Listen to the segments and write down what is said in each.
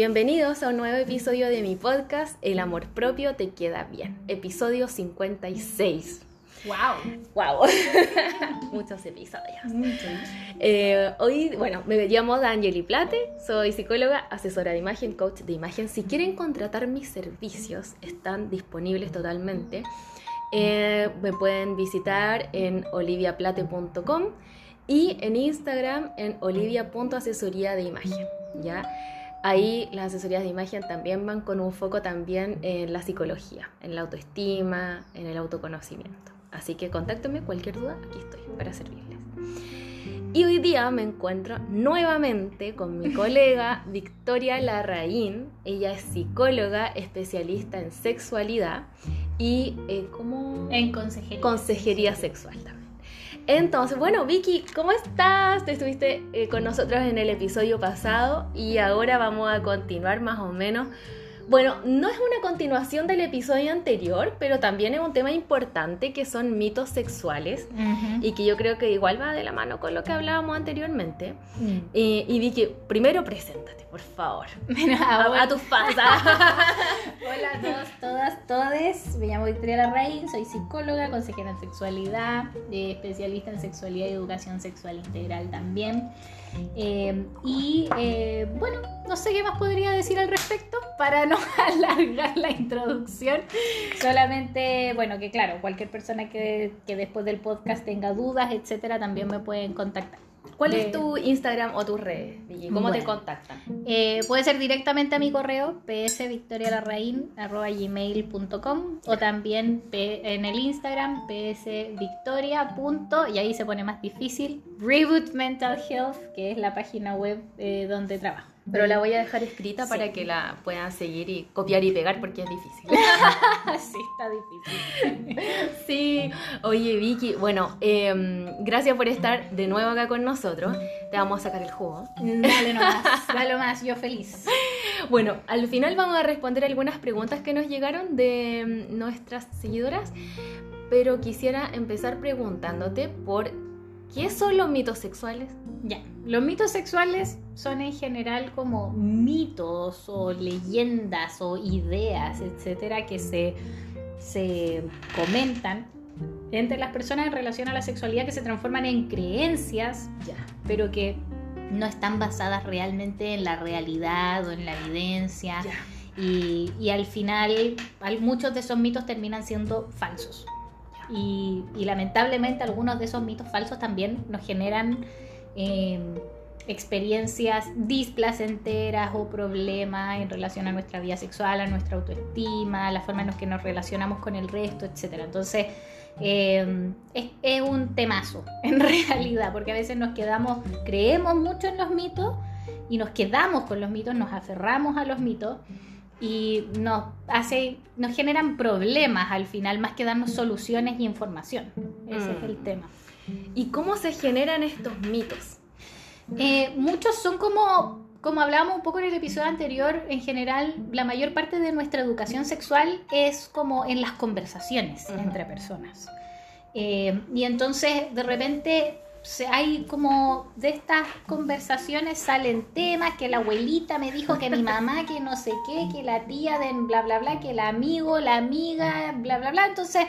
Bienvenidos a un nuevo episodio de mi podcast El amor propio te queda bien, episodio 56. ¡Wow! ¡Wow! Muchos episodios. Eh, hoy, bueno, me llamo Danieli Plate, soy psicóloga, asesora de imagen, coach de imagen. Si quieren contratar mis servicios, están disponibles totalmente. Eh, me pueden visitar en oliviaplate.com y en Instagram en olivia.asesoría de imagen. ¿ya? Ahí las asesorías de imagen también van con un foco también en la psicología, en la autoestima, en el autoconocimiento. Así que contáctenme cualquier duda, aquí estoy para servirles. Y hoy día me encuentro nuevamente con mi colega Victoria Larraín. Ella es psicóloga, especialista en sexualidad y eh, como... En consejería. Consejería sexual también. Entonces, bueno, Vicky, ¿cómo estás? Te estuviste eh, con nosotros en el episodio pasado y ahora vamos a continuar más o menos bueno, no es una continuación del episodio anterior, pero también es un tema importante que son mitos sexuales y que yo creo que igual va de la mano con lo que hablábamos anteriormente. Mm. Eh, y Vicky, primero preséntate, por favor. a, tus fans. Hola a todos, todas, todes. Me llamo Victoria Larraín, soy psicóloga, consejera en sexualidad, eh, especialista en sexualidad y educación sexual integral también. Eh, y bueno, no sé qué más podría decir al respecto para no alargar la introducción. Solamente, bueno, que claro, cualquier persona que, que después del podcast tenga dudas, etcétera, también me pueden contactar. ¿Cuál es tu Instagram o tu red, ¿Cómo te contactan? Eh, puede ser directamente a mi correo psvictorialarraín.com o también en el Instagram psvictoria. y ahí se pone más difícil, Reboot Mental Health, que es la página web eh, donde trabajo. Pero la voy a dejar escrita para que la puedan seguir y copiar y pegar porque es difícil. sí, está difícil. sí, oye Vicky, bueno, em, gracias por estar de nuevo acá con nosotros. Te vamos a sacar el jugo. Dale nomás, dale más, yo feliz. Bueno, al final vamos a responder algunas preguntas que nos llegaron de em, nuestras seguidoras, pero quisiera empezar preguntándote por ¿Qué son los mitos sexuales? Ya, los mitos sexuales son en general como mitos o leyendas o ideas, etcétera, que se, se comentan entre las personas en relación a la sexualidad que se transforman en creencias, ya, pero que no están basadas realmente en la realidad o en la evidencia. Y, y, al final, muchos de esos mitos terminan siendo falsos. Y, lamentablemente algunos de esos mitos falsos también nos generan em, experiencias displacenteras o problemas en relación a nuestra vida sexual, a nuestra autoestima, la forma en la que nos relacionamos con el resto, etc. Entonces, em, es, un temazo en realidad, porque a veces nos quedamos, creemos mucho en los mitos y nos quedamos con los mitos, nos aferramos a los mitos y nos hace, nos generan problemas al final, más que darnos soluciones y información. Ese es el mm. tema. ¿Y cómo se generan estos mitos? Eh, muchos son como, como hablábamos un poco en el episodio anterior, en general, la mayor parte de nuestra educación sexual es como en las conversaciones entre personas. Eh, y entonces, de repente, hay como de estas conversaciones salen temas que la abuelita me dijo que mi mamá que no sé qué, que la tía de bla bla bla, que el amigo, la amiga, bla bla bla. Entonces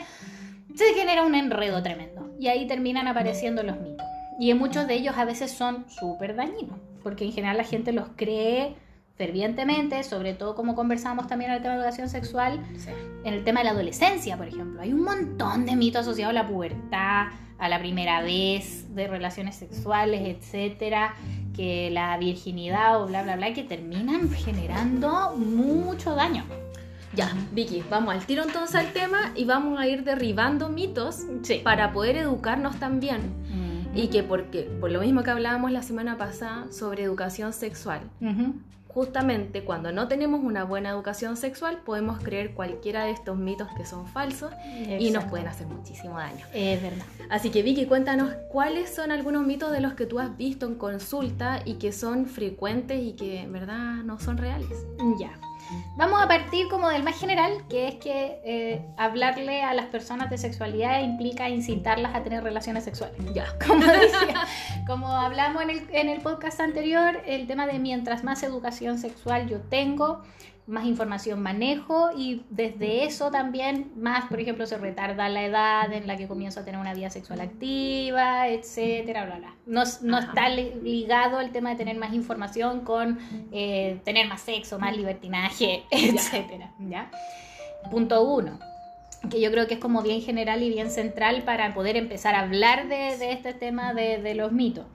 se genera un enredo tremendo y ahí terminan apareciendo los mitos. Y muchos de ellos a veces son súper dañinos, porque en general la gente los cree fervientemente, sobre todo como conversamos también en el tema de educación sexual, en el tema de la adolescencia, por ejemplo. Hay un montón de mitos asociados a la pubertad, a la primera vez, de relaciones sexuales, etcétera, que la virginidad o bla bla bla, que terminan generando mucho daño. Ya, Vicky, vamos al tiro entonces al tema y vamos a ir derribando mitos para poder educarnos también. Mm. Y que porque, por lo mismo que hablábamos la semana pasada sobre educación sexual, justamente cuando no tenemos una buena educación sexual podemos creer cualquiera de estos mitos que son falsos y nos pueden hacer muchísimo daño. Es verdad. Así que Vicky, cuéntanos cuáles son algunos mitos de los que tú has visto en consulta y que son frecuentes y que en verdad no son reales. Ya. Vamos a partir como del más general, que es que eh, hablarle a las personas de sexualidad implica incitarlas a tener relaciones sexuales. Ya. Como decía, como hablamos en el, en el podcast anterior, el tema de mientras más educación sexual yo tengo, más información manejo y desde eso también más, por ejemplo, se retarda la edad en la que comienzo a tener una vida sexual activa, etcétera, bla, bla. No, no está ligado el tema de tener más información con eh, tener más sexo, más libertinaje, etcétera, ¿ya? Punto uno que yo creo que es como bien general y bien central para poder empezar a hablar de, de este tema de, de los mitos.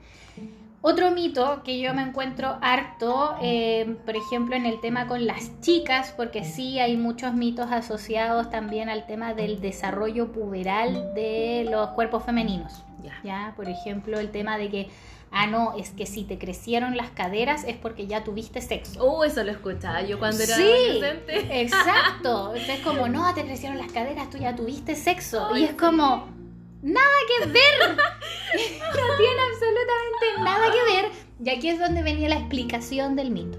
Otro mito que yo me encuentro harto, eh, por ejemplo, en el tema con las chicas, porque sí hay muchos mitos asociados también al tema del desarrollo puberal de los cuerpos femeninos. Ya. Por ejemplo, el tema de que, ah, no, es que si te crecieron las caderas es porque ya tuviste sexo. Oh, eso lo escuchaba yo cuando era sí, adolescente. Exacto. es como, no, te crecieron las caderas, tú ya tuviste sexo. y es como nada que ver. no tiene absolutamente nada que ver. Y aquí es donde venía la explicación del mito.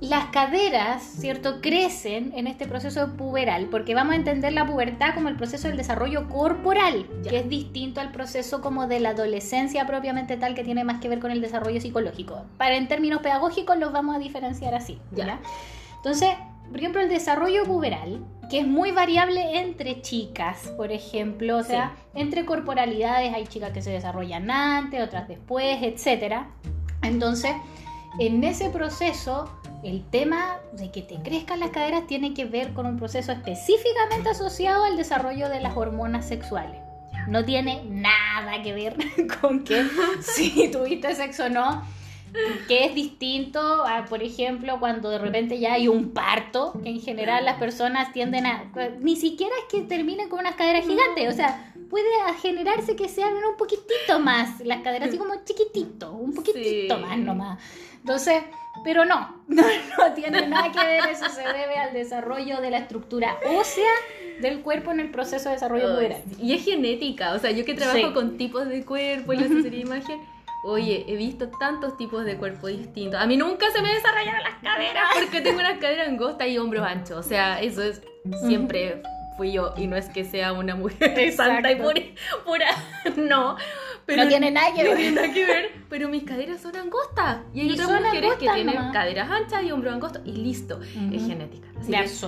Las caderas, ¿cierto?, crecen en este proceso puberal, porque vamos a entender la pubertad como el proceso del desarrollo corporal, que es distinto al proceso como de la adolescencia propiamente tal, que tiene más que ver con el desarrollo psicológico. Para en términos pedagógicos los vamos a diferenciar así, ¿ya? Entonces, por ejemplo, el desarrollo puberal, que es muy variable entre chicas, por ejemplo, o sea, entre corporalidades hay chicas que se desarrollan antes, otras después, etc. Entonces, en ese proceso, el tema de que te crezcan las caderas tiene que ver con un proceso específicamente asociado al desarrollo de las hormonas sexuales. No tiene nada que ver con que si tuviste sexo o no, que es distinto a, por ejemplo, cuando de repente ya hay un parto, que en general las personas tienden a, ni siquiera es que terminen con unas caderas gigantes, o sea, puede generarse que sean un poquitito más las caderas, así como chiquitito, un poquitito más nomás. Entonces, pero no, no, tiene nada que ver, eso se debe al desarrollo de la estructura ósea del cuerpo en el proceso de desarrollo puberal. Y es genética, o sea, yo que trabajo con tipos de cuerpo y la serie imagen, Oye, he visto tantos tipos de cuerpo distintos. A mí nunca se me desarrollaron las caderas porque tengo una cadera angosta y hombros anchos. O sea, eso es siempre fui yo y no es que sea una mujer santa y pura, no. Pero no tiene nada que ver. No tiene nada que ver, pero mis caderas son angostas. Y hay otras mujeres que tienen caderas anchas y hombros angostos y listo, es genética.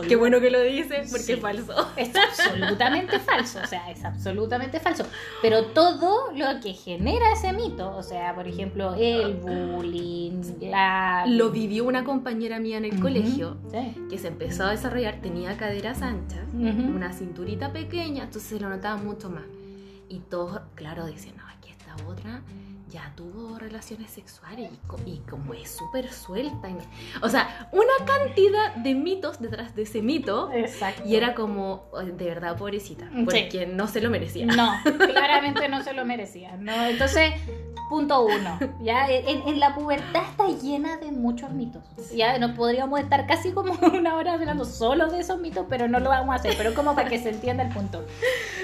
qué bueno que lo dices porque es falso. Es absolutamente falso, o sea, es absolutamente falso. Pero todo lo que genera ese mito, o sea, por ejemplo, el bullying, la... Lo vivió una compañera mía en el colegio que se empezó a desarrollar, tenía caderas anchas, una cinturita pequeña, entonces se lo notaba mucho más. Y todos, claro, dicen, no, otra ya tuvo relaciones sexuales y, como es súper suelta. o sea, una cantidad de mitos detrás de ese mito. Exacto. Y era como, de verdad, pobrecita, porque no se lo merecía. No, claramente no se lo merecía. No, entonces, punto uno. Ya, en, la pubertad está llena de muchos mitos. Ya nos podríamos estar casi como una hora hablando solo de esos mitos, pero no lo vamos a hacer. Pero como para que se entienda el punto.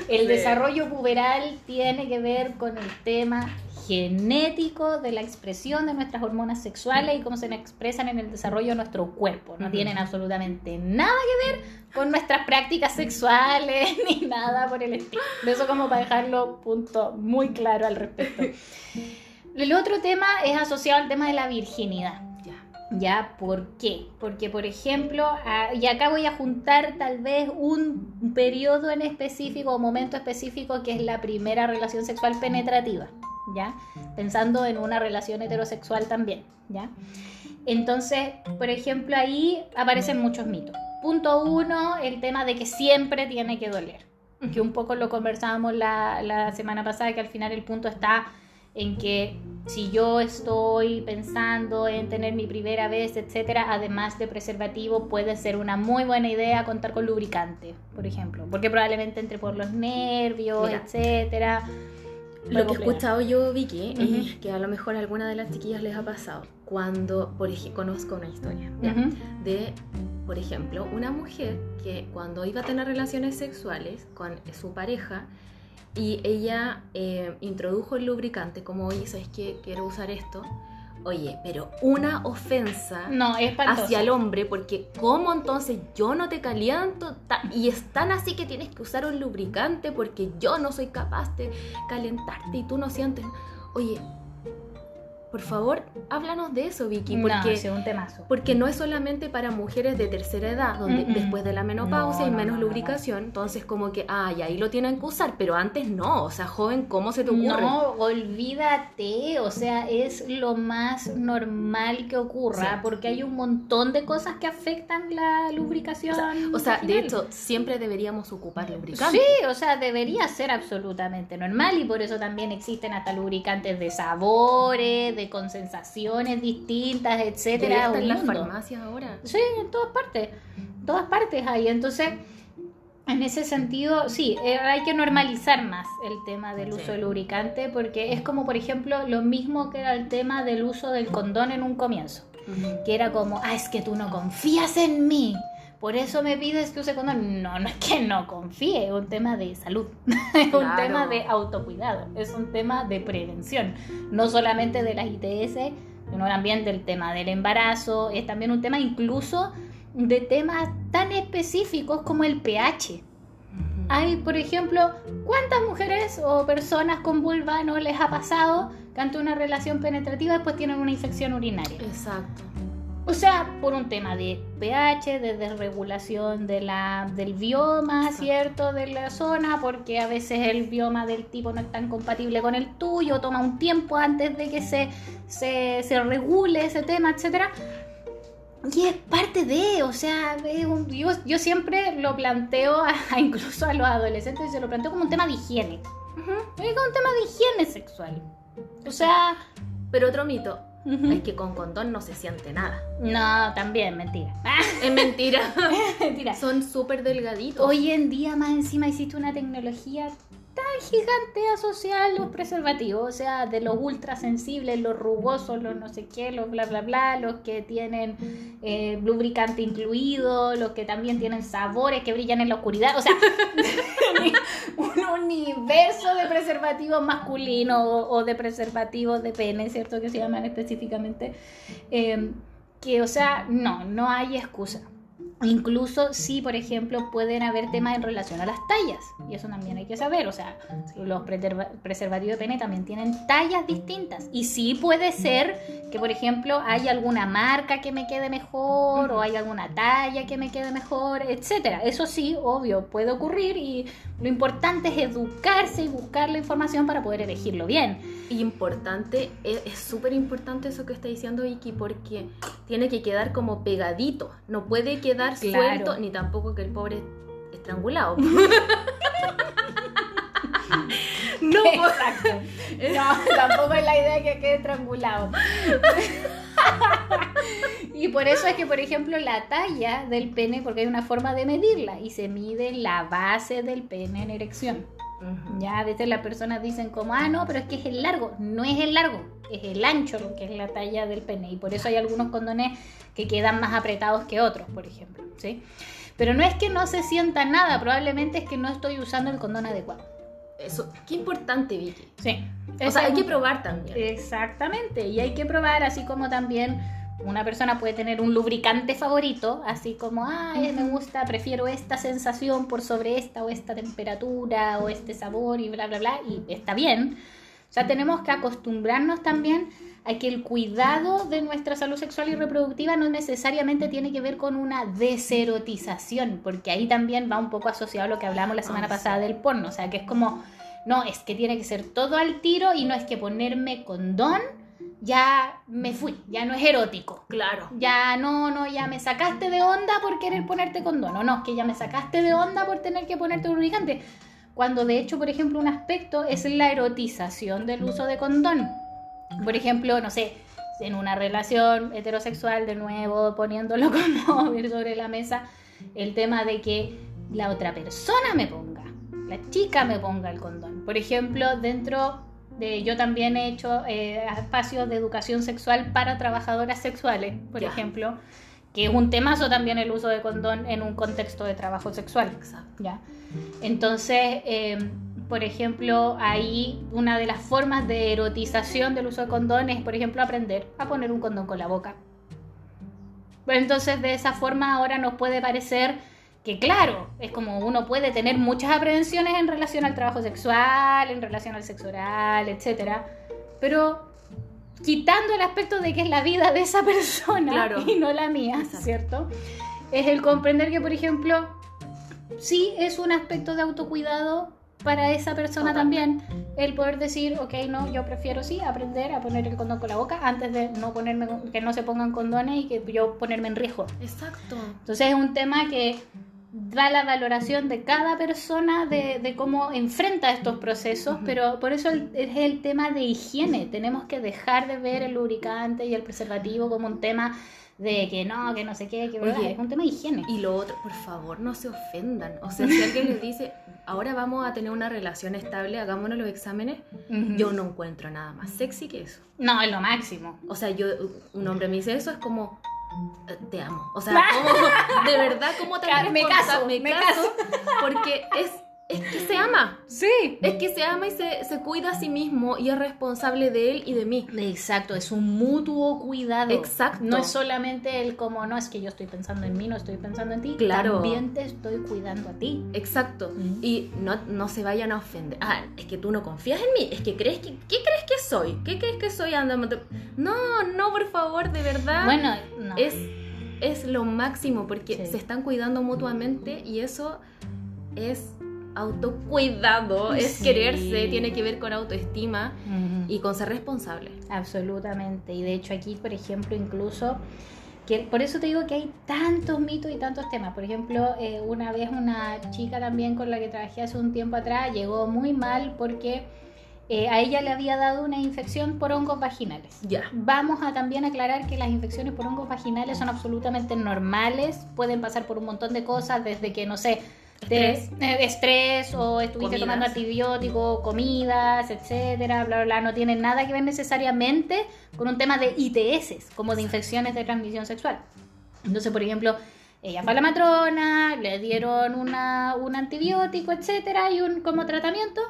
El desarrollo puberal tiene que ver con el tema genético de la expresión de nuestras hormonas sexuales y cómo se expresan en el desarrollo de nuestro cuerpo. No tienen absolutamente nada que ver con nuestras prácticas sexuales ni nada por el estilo. De eso como para dejarlo punto muy claro al respecto. El otro tema es asociado al tema de la virginidad. ¿Ya? ¿Por qué? Porque, por ejemplo, y acá voy a juntar tal vez un periodo en específico o momento específico que es la primera relación sexual penetrativa. ¿Ya? Pensando en una relación heterosexual también, ¿ya? Entonces, por ejemplo, ahí aparecen muchos mitos. Punto uno, el tema de que siempre tiene que doler, que un poco lo conversábamos la, la semana pasada, que al final el punto está en que si yo estoy pensando en tener mi primera vez, etcétera, además de preservativo, puede ser una muy buena idea contar con lubricante, por ejemplo, porque probablemente entre por los nervios, etcétera. Lo que he escuchado yo, Vicky, es que a lo mejor a alguna de las chiquillas les ha pasado cuando, por ejemplo, conozco una historia de, por ejemplo, una mujer que cuando iba a tener relaciones sexuales con su pareja y ella eh, introdujo el lubricante, como, oye, ¿sabes qué? Quiero usar esto Oye, pero una ofensa no, hacia el hombre, porque ¿cómo entonces yo no te caliento? Y es tan así que tienes que usar un lubricante porque yo no soy capaz de calentarte y tú no sientes. Oye, por favor, háblanos de eso, Vicky, No, porque, sí, un temazo. porque no es solamente para mujeres de tercera edad, donde Mm, mm. después de la menopausia No, hay no, menos no, no, lubricación, entonces como que, ah, y ahí lo tienen que usar, pero antes no, o sea, joven, ¿cómo se te ocurre? No, olvídate, o sea, es lo más normal que ocurra, Sí. porque hay un montón de cosas que afectan la lubricación. O sea, de hecho, siempre deberíamos ocupar lubricante. Sí, o sea, debería ser absolutamente normal y por eso también existen hasta lubricantes de sabores, de con sensaciones distintas, etcétera. está un en las farmacias ahora. Sí, en todas partes. En todas partes hay. Entonces, en ese sentido, sí, eh, hay que normalizar más el tema del uso Sí. de lubricante porque es como, por ejemplo, lo mismo que era el tema del uso del condón en un comienzo. Que era como, ah, es que tú no confías en mí. Por eso me pides que use condón. No, no es que no confíe, es un tema de salud. es un tema de autocuidado. Es un tema de prevención. No solamente de las ITS, sino también del tema del embarazo. Es también un tema incluso de temas tan específicos como el pH. Hay, por ejemplo, ¿cuántas mujeres o personas con vulva no les ha pasado que ante una relación penetrativa después tienen una infección urinaria? Exacto. O sea, por un tema de pH, de desregulación de la, del bioma. ¿cierto? De la zona, porque a veces el bioma del tipo no es tan compatible con el tuyo, toma un tiempo antes de que se, se, se regule ese tema, etcétera. Y es parte de, o sea, un- yo, yo siempre lo planteo a- incluso a los adolescentes, se lo planteo como un tema de higiene. Es como un tema de higiene sexual. O sea, Pero otro mito es que con condón no se siente nada. no, también, mentira. Es mentira. mentira. Son súper delgaditos. Hoy en día más encima existe una tecnología tan gigante asociada a los preservativos, o sea, de los ultra sensibles, los rugosos, los no sé qué, los bla bla bla, los que tienen eh, lubricante incluido, los que también tienen sabores que brillan en la oscuridad, o sea, un universo de preservativos masculinos o, o de preservativos de pene, ¿cierto? Que se llaman específicamente. eh, que, o sea, no, no hay excusa. Incluso si, por ejemplo, pueden haber temas en relación a las tallas. Y eso también hay que saber. O sea, los preserva- preservativos de pene también tienen tallas distintas. Y sí puede ser que, por ejemplo, hay alguna marca que me quede mejor o hay alguna talla que me quede mejor, etcétera. Eso sí, obvio, puede ocurrir y lo importante es educarse y buscar la información para poder elegirlo bien. Importante, es es súper importante eso que está diciendo Vicky, porque tiene que quedar como pegadito. No puede quedar Claro. suelto, ni tampoco que el pobre estrangulado. no, Exacto. No, tampoco es la idea que quede estrangulado. y por eso es que, por ejemplo, la talla del pene, porque hay una forma de medirla y se mide la base del pene en erección. Ya a veces las personas dicen como, ah, no, pero es que es el largo. No es el largo, es el ancho lo que es la talla del pene. Y por eso hay algunos condones que quedan más apretados que otros, por ejemplo. ¿sí? Pero no es que no se sienta nada, probablemente es que no estoy usando el condón adecuado. Eso, qué importante, Vicky. Sí. O sea, hay que probar también. Exactamente, y hay que probar, así como también una persona puede tener un lubricante favorito, así como, ah, me gusta, prefiero esta sensación por sobre esta o esta temperatura o este sabor y bla, bla, bla, y está bien. O sea, tenemos que acostumbrarnos también a que el cuidado de nuestra salud sexual y reproductiva no necesariamente tiene que ver con una deserotización, porque ahí también va un poco asociado a lo que hablamos la semana Ah, pasada del porno, o sea, que es como, no, es que tiene que ser todo al tiro y no es que ponerme condón ya me fui, ya no es erótico. Claro. Ya no, no, ya me sacaste de onda por querer ponerte condón. O no, es que ya me sacaste de onda por tener que ponerte lubricante. Cuando de hecho, por ejemplo, un aspecto es la erotización del uso de condón. Por ejemplo, no sé, en una relación heterosexual, de nuevo, poniéndolo como sobre la mesa, el tema de que la otra persona me ponga, la chica me ponga el condón. Por ejemplo, dentro de, yo también he hecho eh, espacios de educación sexual para trabajadoras sexuales, por ejemplo, que es un temazo también el uso de condón en un contexto de trabajo sexual. Exacto. ¿ya? Entonces, eh, por ejemplo, ahí una de las formas de erotización del uso de condón es, por ejemplo, aprender a poner un condón con la boca. Pues entonces, de esa forma ahora nos puede parecer que, claro, es como uno puede tener muchas aprehensiones en relación al trabajo sexual, en relación al sexo oral, etcétera, pero quitando el aspecto de que es la vida de esa persona y no la mía, ¿cierto? Es el comprender que, por ejemplo, sí es un aspecto de autocuidado para esa persona también el poder decir, ok, no, yo prefiero sí aprender a poner el condón con la boca antes de no ponerme, que no se pongan condones y que yo ponerme en riesgo. Exacto. Entonces es un tema que da la valoración de cada persona de, cómo enfrenta estos procesos, pero por eso es el tema de higiene. Tenemos que dejar de ver el lubricante y el preservativo como un tema de que no, que no sé qué, que es un tema de higiene. Y lo otro, por favor, no se ofendan. O sea, si alguien les dice, ahora vamos a tener una relación estable, hagámonos los exámenes, yo no encuentro nada más sexy que eso. No, es lo máximo. O sea, yo, un hombre me dice eso, es como, te amo. O sea, de verdad, ¿cómo te me caso, me, caso, Porque es es que se ama. Sí. Es que se ama y se, se, cuida a sí mismo y es responsable de él y de mí. Exacto, es un mutuo cuidado. Exacto. No es solamente el como, no es que yo estoy pensando en mí, no estoy pensando en ti. Claro. También te estoy cuidando a ti. Exacto. Y no, no se vayan a ofender. Ah, es que tú no confías en mí. Es que crees que. ¿Qué crees que soy? ¿Qué crees que soy? andando No, no, por favor, de verdad. Bueno, no. Es, es lo máximo porque se están cuidando mutuamente y eso es autocuidado, es quererse, tiene que ver con autoestima y con ser responsable. Absolutamente. Y de hecho aquí, por ejemplo, incluso, que, por eso te digo que hay tantos mitos y tantos temas. Por ejemplo, eh, una vez una chica también con la que trabajé hace un tiempo atrás llegó muy mal porque... Eh, a ella le había dado una infección por hongos vaginales. Ya. Vamos a también aclarar que las infecciones por hongos vaginales son absolutamente normales, pueden pasar por un montón de cosas, desde que, no sé. De, estrés o estuviste tomando antibióticos, comidas, etcétera, bla, bla, bla, no tiene nada que ver necesariamente con un tema de ITS, como de infecciones de transmisión sexual. Entonces, por ejemplo, ella fue a la matrona, le dieron una, un antibiótico, etcétera, y un como tratamiento.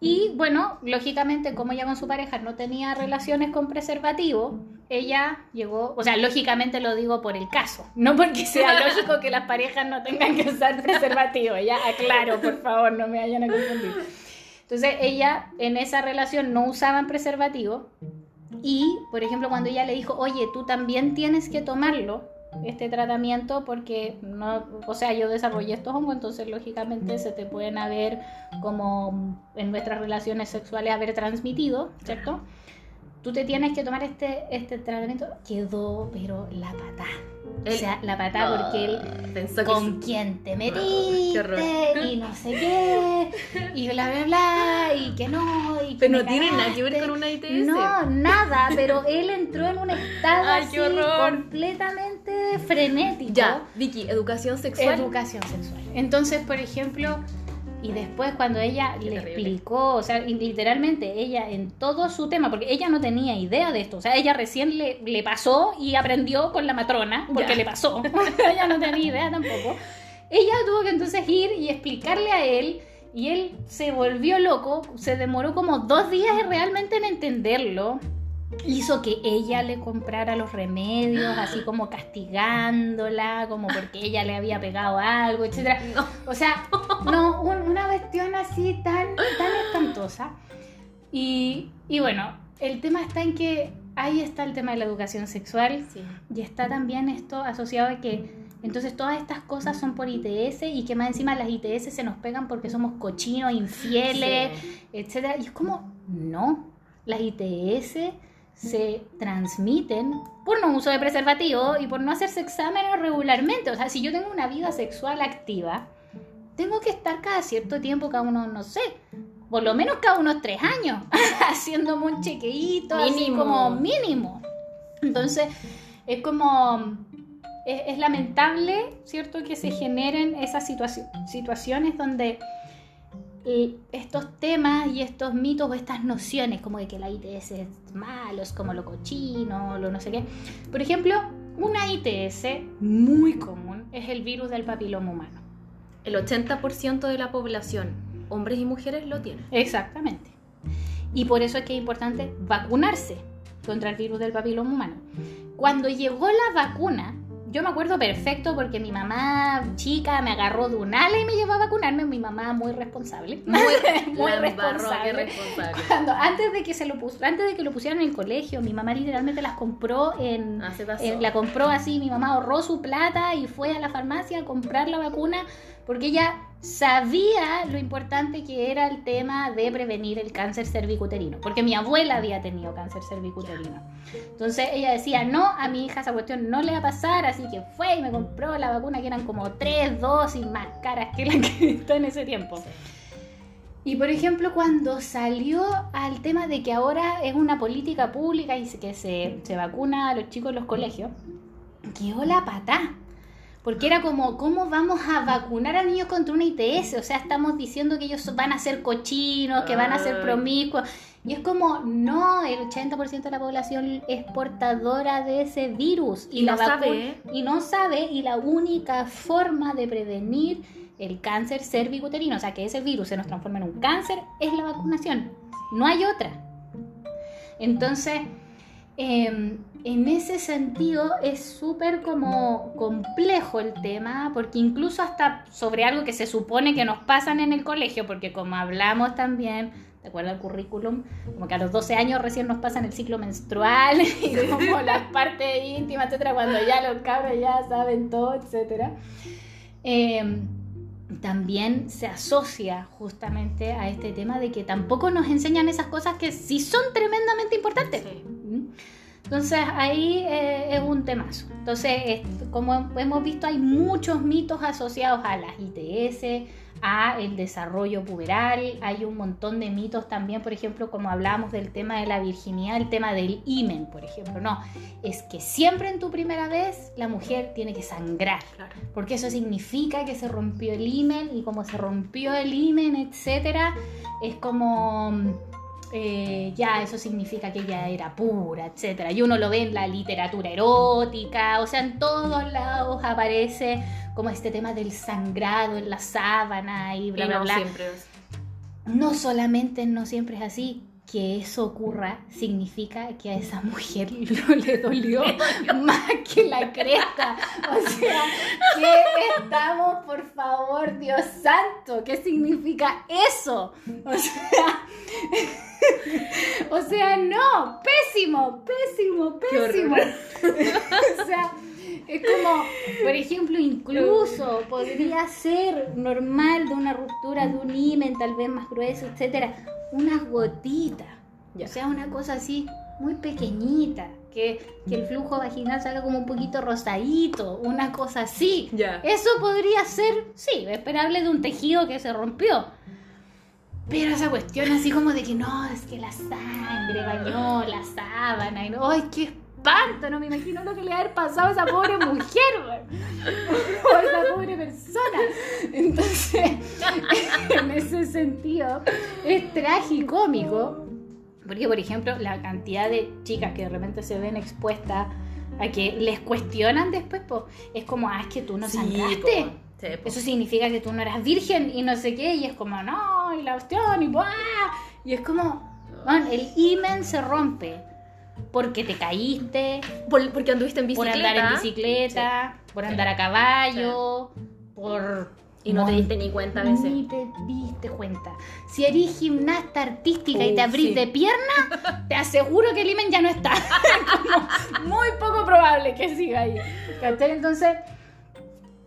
Y bueno, lógicamente, como ella con su pareja no tenía relaciones con preservativo, ella llegó, o sea, lógicamente lo digo por el caso, no porque sea lógico que las parejas no tengan que usar preservativo, ya aclaro, por favor, no me vayan a confundir. Entonces, ella en esa relación no usaban preservativo y, por ejemplo, cuando ella le dijo, oye, tú también tienes que tomarlo, este tratamiento porque no, o sea, yo desarrollé estos hongos, entonces lógicamente se te pueden haber como en nuestras relaciones sexuales haber transmitido, ¿cierto? Tú te tienes que tomar este, este tratamiento, quedó pero la pata o sea, la pata porque él pensó con quién te metiste y no sé qué y bla bla bla y que no y pero no tiene nada que ver con una ITS no nada pero él entró en un estado así completamente frenético. Ya Vicky educación sexual. Educación sexual. Entonces por ejemplo y después cuando ella le explicó, o sea, literalmente ella en todo su tema, porque ella no tenía idea de esto, o sea, ella recién le, le pasó y aprendió con la matrona, porque le pasó, ella no tenía idea tampoco. Ella tuvo que entonces ir y explicarle a él, y él se volvió loco, se demoró como dos días realmente en entenderlo hizo que ella le comprara los remedios, así como castigándola, como porque ella le había pegado algo, etc. O sea, no, una cuestión así tan, tan espantosa. Y, y, bueno, el tema está en que ahí está el tema de la educación sexual y está también esto asociado a que entonces todas estas cosas son por ITS y que más encima las ITS se nos pegan porque somos cochinos, infieles, etc. Y es como, no, las ITS se transmiten por no uso de preservativo y por no hacerse exámenes regularmente. O sea, si yo tengo una vida sexual activa, tengo que estar cada cierto tiempo, cada uno, no sé, por lo menos cada unos tres años, haciéndome un chequeíto, así como mínimo. Entonces, es como, es, lamentable, ¿cierto?, que se generen esas situaciones donde estos temas y estos mitos o estas nociones, como de que la ITS es malo, es como lo cochino, lo no sé qué. Por ejemplo, una ITS muy común es el virus del papiloma humano. El 80% de la población, hombres y mujeres, lo tienen. Exactamente. Y por eso es que es importante vacunarse contra el virus del papiloma humano. Cuando llegó la vacuna, yo me acuerdo perfecto porque mi mamá chica me agarró de un ala y me llevó a vacunarme. Mi mamá muy responsable. Muy, Muy responsable. Cuando, antes de que se lo pus- antes de que lo pusieran en el colegio, mi mamá literalmente las compró en, Ah, eh, la compró así, mi mamá ahorró su plata y fue a la farmacia a comprar la vacuna porque ella sabía lo importante que era el tema de prevenir el cáncer cervicuterino, porque mi abuela había tenido cáncer cervicuterino. Entonces ella decía, no, a mi hija esa cuestión no le va a pasar, así que fue y me compró la vacuna que eran como tres dosis más caras que la que está en ese tiempo. Y por ejemplo, cuando salió al tema de que ahora es una política pública y que se, se vacuna a los chicos en los colegios, quedó la patá. Porque era como, ¿cómo vamos a vacunar a niños contra una ITS? O sea, estamos diciendo que ellos van a ser cochinos, que van a ser promiscuos. Y es como, no, el 80% de la población es portadora de ese virus. Y la no sabe. Y no sabe, y la única forma de prevenir el cáncer cervicuterino, o sea, que ese virus se nos transforma en un cáncer, es la vacunación. No hay otra. Entonces, eh, en ese sentido es súper como complejo el tema, porque incluso hasta sobre algo que se supone que nos pasan en el colegio, porque como hablamos también, ¿te acuerdas del currículum? Como que a los 12 años recién nos pasan el ciclo menstrual y como las partes íntimas, etcétera, cuando ya los cabros ya saben todo, etcétera. Eh, también se asocia justamente a este tema de que tampoco nos enseñan esas cosas que sí son tremendamente importantes. Sí. ¿Mm? Entonces ahí eh, es un temazo. Entonces, es- como hemos visto, hay muchos mitos asociados a las ITS, a el desarrollo puberal, hay un montón de mitos también, por ejemplo, como hablábamos del tema de la virginidad, el tema del imen, por ejemplo, no, es que siempre en tu primera vez la mujer tiene que sangrar, Claro. porque eso significa que se rompió el imen y como se rompió el imen, etcétera, es como eh, ya eso significa que ella era pura, etcétera. Y uno lo ve en la literatura erótica, o sea, en todos lados aparece como este tema del sangrado en la sábana y bla Y bla no bla. siempre es. No solamente no siempre es así. Que eso ocurra significa que a esa mujer no le dolió más que la cresta. O sea, que estamos, por favor, Dios santo? ¿Qué significa eso? O sea, o sea, no, pésimo, pésimo, pésimo. o sea, es como, por ejemplo, incluso podría ser normal de una ruptura de un himen, tal vez más grueso, etcétera, unas gotitas. O sea, una cosa así muy pequeñita, que, que el flujo vaginal salga como un poquito rosadito, una cosa así. Ya. Eso podría ser, sí, esperable de un tejido que se rompió. Pero esa cuestión así como de que no, es que la sangre bañó la sábana y no, ¡ay, qué espanto! No me imagino lo que le va a haber pasado a esa pobre mujer, o a esa pobre persona. Entonces, en ese sentido, es tragicómico. Porque, por ejemplo, la cantidad de chicas que de repente se ven expuestas a que les cuestionan después, po, es como, ah, es que tú no Sí, sangraste. po. Sí. Eso significa que tú no eras virgen y no sé qué, y es como, no, y la cuestión, y ¡buah! Y es como, man, el imen se rompe porque te caíste, Por- porque anduviste en por bicicleta. andar en bicicleta, por andar a caballo, por... Y no te diste ni cuenta a veces. Ni te diste cuenta. Si eres gimnasta artística y te Uh, abrís sí. de pierna, te aseguro que el imen ya no está. Como muy poco probable que siga ahí. ¿Cachai? Entonces,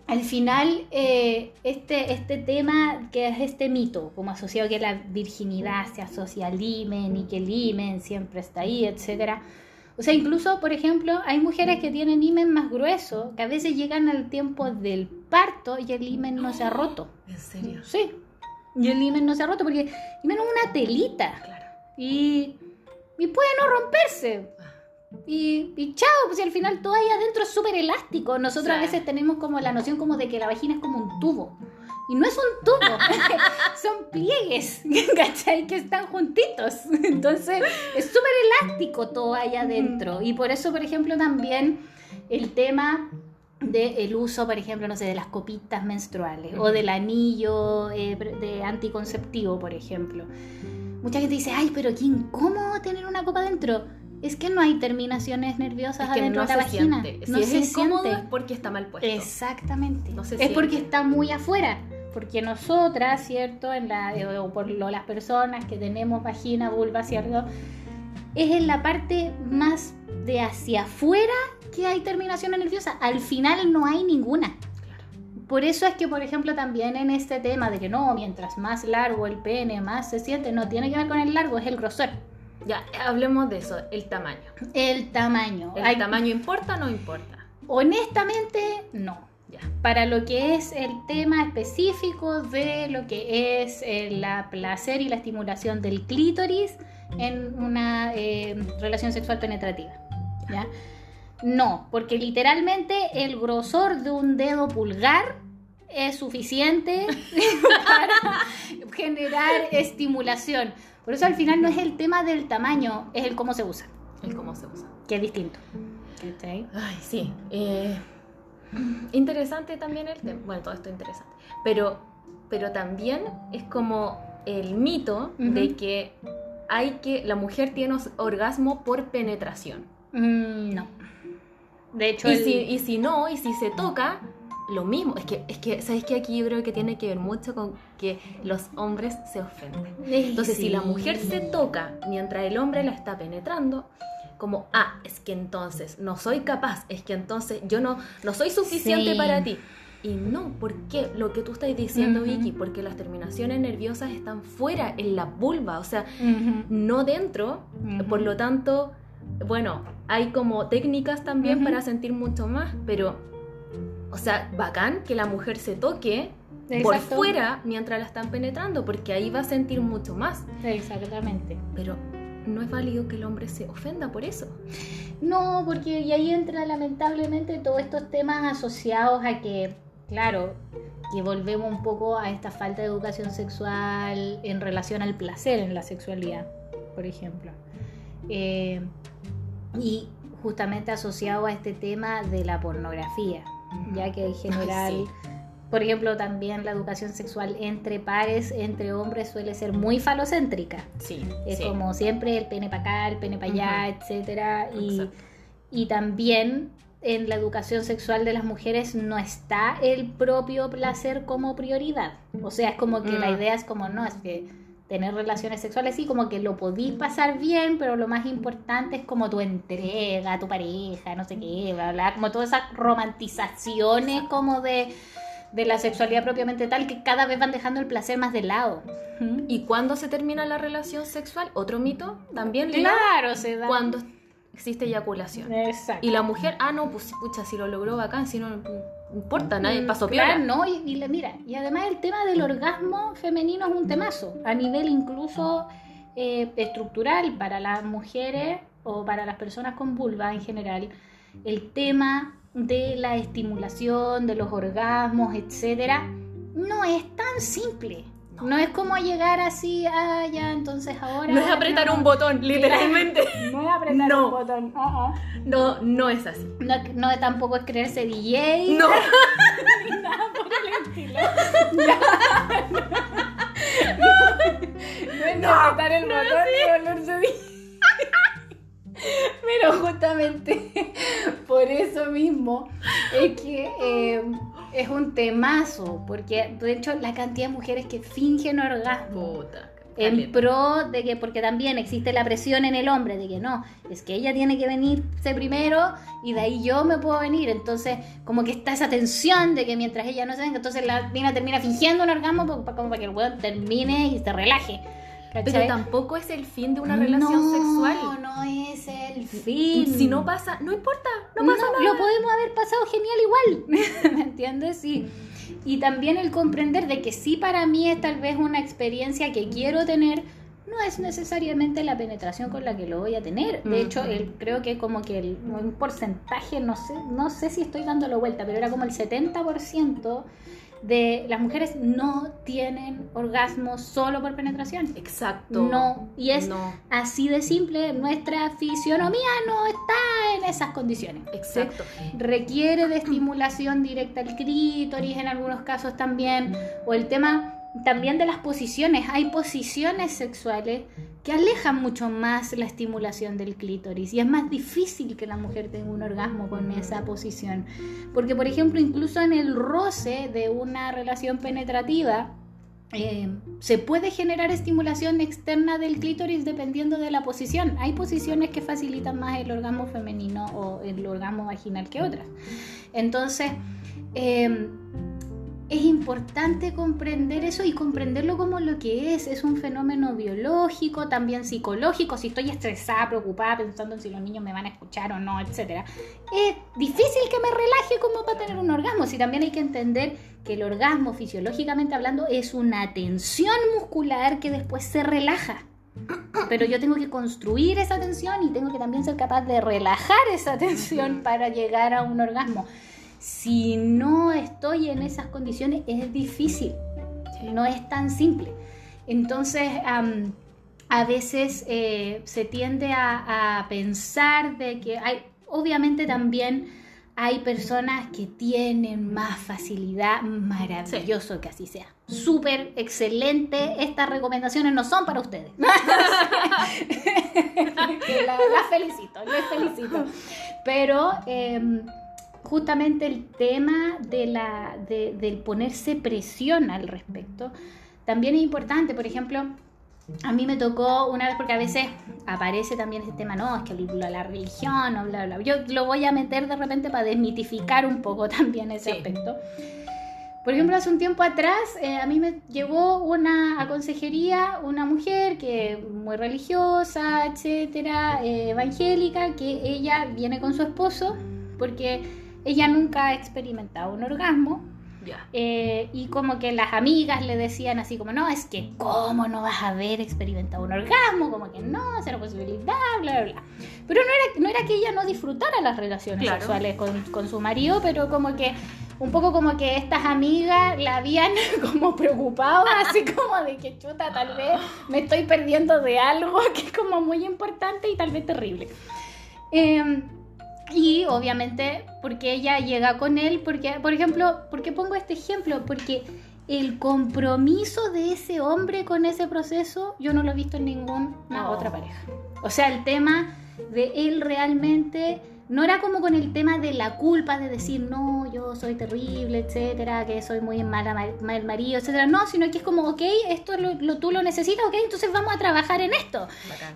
al final, eh, este, este tema que es este mito, como asociado que la virginidad se asocia al imen y que el imen siempre está ahí, etcétera. O sea, incluso, por ejemplo, hay mujeres que tienen imen más grueso, que a veces llegan al tiempo del parto y el imen no se ha roto. ¿En serio? Sí. Y el imen no se ha roto porque el imen es una telita Claro. y, y puede no romperse. Y, y chao, pues al final todo ahí adentro es súper elástico. Nosotros a veces tenemos como la noción como de que la vagina es como un tubo. Y no es un tubo, son pliegues, ¿cachai? Que están juntitos. Entonces es súper elástico todo ahí adentro. Y por eso, por ejemplo, también el tema del uso, por ejemplo, no sé, de las copitas menstruales o del anillo eh, de anticonceptivo, por ejemplo. Mucha gente dice, ay, pero qué incómodo tener una copa dentro. Es que no hay terminaciones nerviosas Es que adentro no de la se vagina. siente. No se es incómodo siente. es porque está mal puesto. Exactamente. No se es porque está muy afuera. Porque nosotras, ¿cierto? En la, eh, o por lo- las personas que tenemos vagina, vulva, ¿cierto? Es en la parte más de hacia afuera que hay terminaciones nerviosas. Al final no hay ninguna. Por eso es que, por ejemplo, también en este tema de que no, mientras más largo el pene, más se siente, no tiene que ver con el largo, es el grosor. Ya, hablemos de eso, el tamaño. El tamaño. ¿El tamaño importa o no importa? Honestamente, no. Ya. para lo que es el tema específico de lo que es eh, la placer y la estimulación del clítoris en una eh, relación sexual penetrativa. ¿ya? No, porque literalmente el grosor de un dedo pulgar es suficiente para generar estimulación. Por eso al final no es el tema del tamaño, es el cómo se usa, El cómo se usa. que es distinto. ¿Cachai? Ay, sí. eh, interesante también el tema. Bueno, todo esto es interesante. Pero, pero también es como el mito de que hay que. La mujer tiene orgasmo por penetración. Mm, no. De hecho, Y el- si, y si no, y si se toca, lo mismo. Es que, es que, ¿sabes qué? Aquí yo creo que tiene que ver mucho con que los hombres se ofenden. Entonces, si la mujer se toca mientras el hombre la está penetrando, como, ah, es que entonces no soy capaz, es que entonces yo no, no soy suficiente Sí. para ti. Y no, ¿por qué? Lo que tú estás diciendo. Vicky, porque las terminaciones nerviosas están fuera, en la vulva, o sea, no dentro. Por lo tanto, bueno, hay como técnicas también para sentir mucho más, pero, o sea, bacán que la mujer se toque por Exacto. fuera mientras la están penetrando, porque ahí va a sentir mucho más. Exactamente. Pero no es válido que el hombre se ofenda por eso. No, porque y ahí entra lamentablemente todos estos temas asociados a que, claro, que volvemos un poco a esta falta de educación sexual en relación al placer en la sexualidad, por ejemplo. Eh, y justamente asociado a este tema de la pornografía, ya que en general... sí. Por ejemplo, también la educación sexual entre pares, entre hombres, suele ser muy falocéntrica. Sí, Es sí. como siempre el pene para acá, el pene para allá, etcétera. Y, y también en la educación sexual de las mujeres no está el propio placer como prioridad. O sea, es como que la Mm. idea es como, no, es que tener relaciones sexuales sí, como que lo podís pasar bien, pero lo más importante es como tu entrega a tu pareja, no sé qué, bla, bla, como todas esas romantizaciones como de, de la sexualidad propiamente tal que cada vez van dejando el placer más de lado. ¿Y cuándo se termina la relación sexual? Otro mito también Claro, se da. cuando existe eyaculación. Exacto. Y la mujer, ah, no, pues pucha, si lo logró bacán, si no importa, nadie Mm, pasó claro, piola. no, y, y le- mira, y además el tema del orgasmo femenino es un temazo, a nivel incluso eh, estructural para las mujeres o para las personas con vulva en general. El tema de la estimulación, de los orgasmos, etcétera, no es tan simple. No. No, es como llegar así, ah, ya, entonces ahora. No es apretar no, un botón, literalmente. No es apretar No. un botón. ah. No, no es así. No, no tampoco es creerse DJ. No. ni nada por el estilo. No es ni apretar el botón ni volverse DJ. Pero justamente por eso mismo es que eh, es un temazo, porque de hecho la cantidad de mujeres que fingen orgasmo Puta. en pro de que, porque también existe la presión en el hombre, de que no, es que ella tiene que venirse primero y de ahí yo me puedo venir. Entonces, como que está esa tensión de que mientras ella no se venga, entonces la mina termina fingiendo un orgasmo como para que el weón termine y se relaje. Pero tampoco es el fin de una relación no, sexual. No, es el fin. Si no pasa, no importa, no pasa nada. Lo podemos haber pasado genial igual, ¿me entiendes? Y, y también el comprender de que sí para mí es tal vez una experiencia que quiero tener, no es necesariamente la penetración con la que lo voy a tener. De hecho, Ujú. el, creo que como que el, un porcentaje, no sé, no sé si estoy dándolo vuelta, pero era como el 70% de las mujeres no tienen orgasmo solo por penetración. Exacto. No, y es No, así de simple, nuestra fisionomía no está en esas condiciones. exacto. Requiere de estimulación directa al clítoris en algunos casos también, o el tema también de las posiciones. Hay posiciones sexuales que alejan mucho más la estimulación del clítoris y es más difícil que la mujer tenga un orgasmo con esa posición. Porque, por ejemplo, incluso en el roce de una relación penetrativa, eh, se puede generar estimulación externa del clítoris dependiendo de la posición. Hay posiciones que facilitan más el orgasmo femenino o el orgasmo vaginal que otras. Entonces, eh, es importante comprender eso y comprenderlo como lo que es. Es un fenómeno biológico, también psicológico. Si estoy estresada, preocupada, pensando en si los niños me van a escuchar o no, etc. Es difícil que me relaje como para tener un orgasmo. Si también hay que entender que el orgasmo, fisiológicamente hablando, es una tensión muscular que después se relaja. Pero yo tengo que construir esa tensión y tengo que también ser capaz de relajar esa tensión para llegar a un orgasmo si no estoy en esas condiciones es difícil, no es tan simple. Entonces, a veces eh, se tiende a, pensar de que hay, obviamente también hay personas que tienen más facilidad, maravilloso que así sea. Súper excelente, estas recomendaciones no son para ustedes. la, felicito, les felicito. Pero em, justamente el tema de la, del ponerse presión al respecto también es importante. Por ejemplo, a mí me tocó una vez, porque a veces aparece también este tema, no, es que la religión, o bla, bla. Yo lo voy a meter de repente para desmitificar un poco también ese aspecto. Por ejemplo, hace un tiempo atrás eh, a mí me llevó una a consejería una mujer que muy religiosa, etcétera, eh, evangélica, que ella viene con su esposo porque ella nunca ha experimentado un orgasmo. Eh, y como que las amigas le decían así como, no, es que cómo no vas a haber experimentado un orgasmo, como que no, será posibilidad, bla, bla, bla. Pero no era, no era que ella no disfrutara las relaciones sexuales con, con su marido, pero como que un poco como que estas amigas la habían como preocupado, así como de que chuta, tal vez me estoy perdiendo de algo que es como muy importante y tal vez terrible. Eh, y obviamente, porque ella llega con él, porque, por ejemplo, ¿por qué pongo este ejemplo? Porque el compromiso de ese hombre con ese proceso, yo no lo he visto en ninguna otra pareja. O sea, el tema de él realmente no era como con el tema de la culpa de decir, no, yo soy terrible, etcétera, que soy muy mala, mal marido, etcétera. No, sino que es como, ok, esto lo, tú lo necesitas, ok, entonces vamos a trabajar en esto.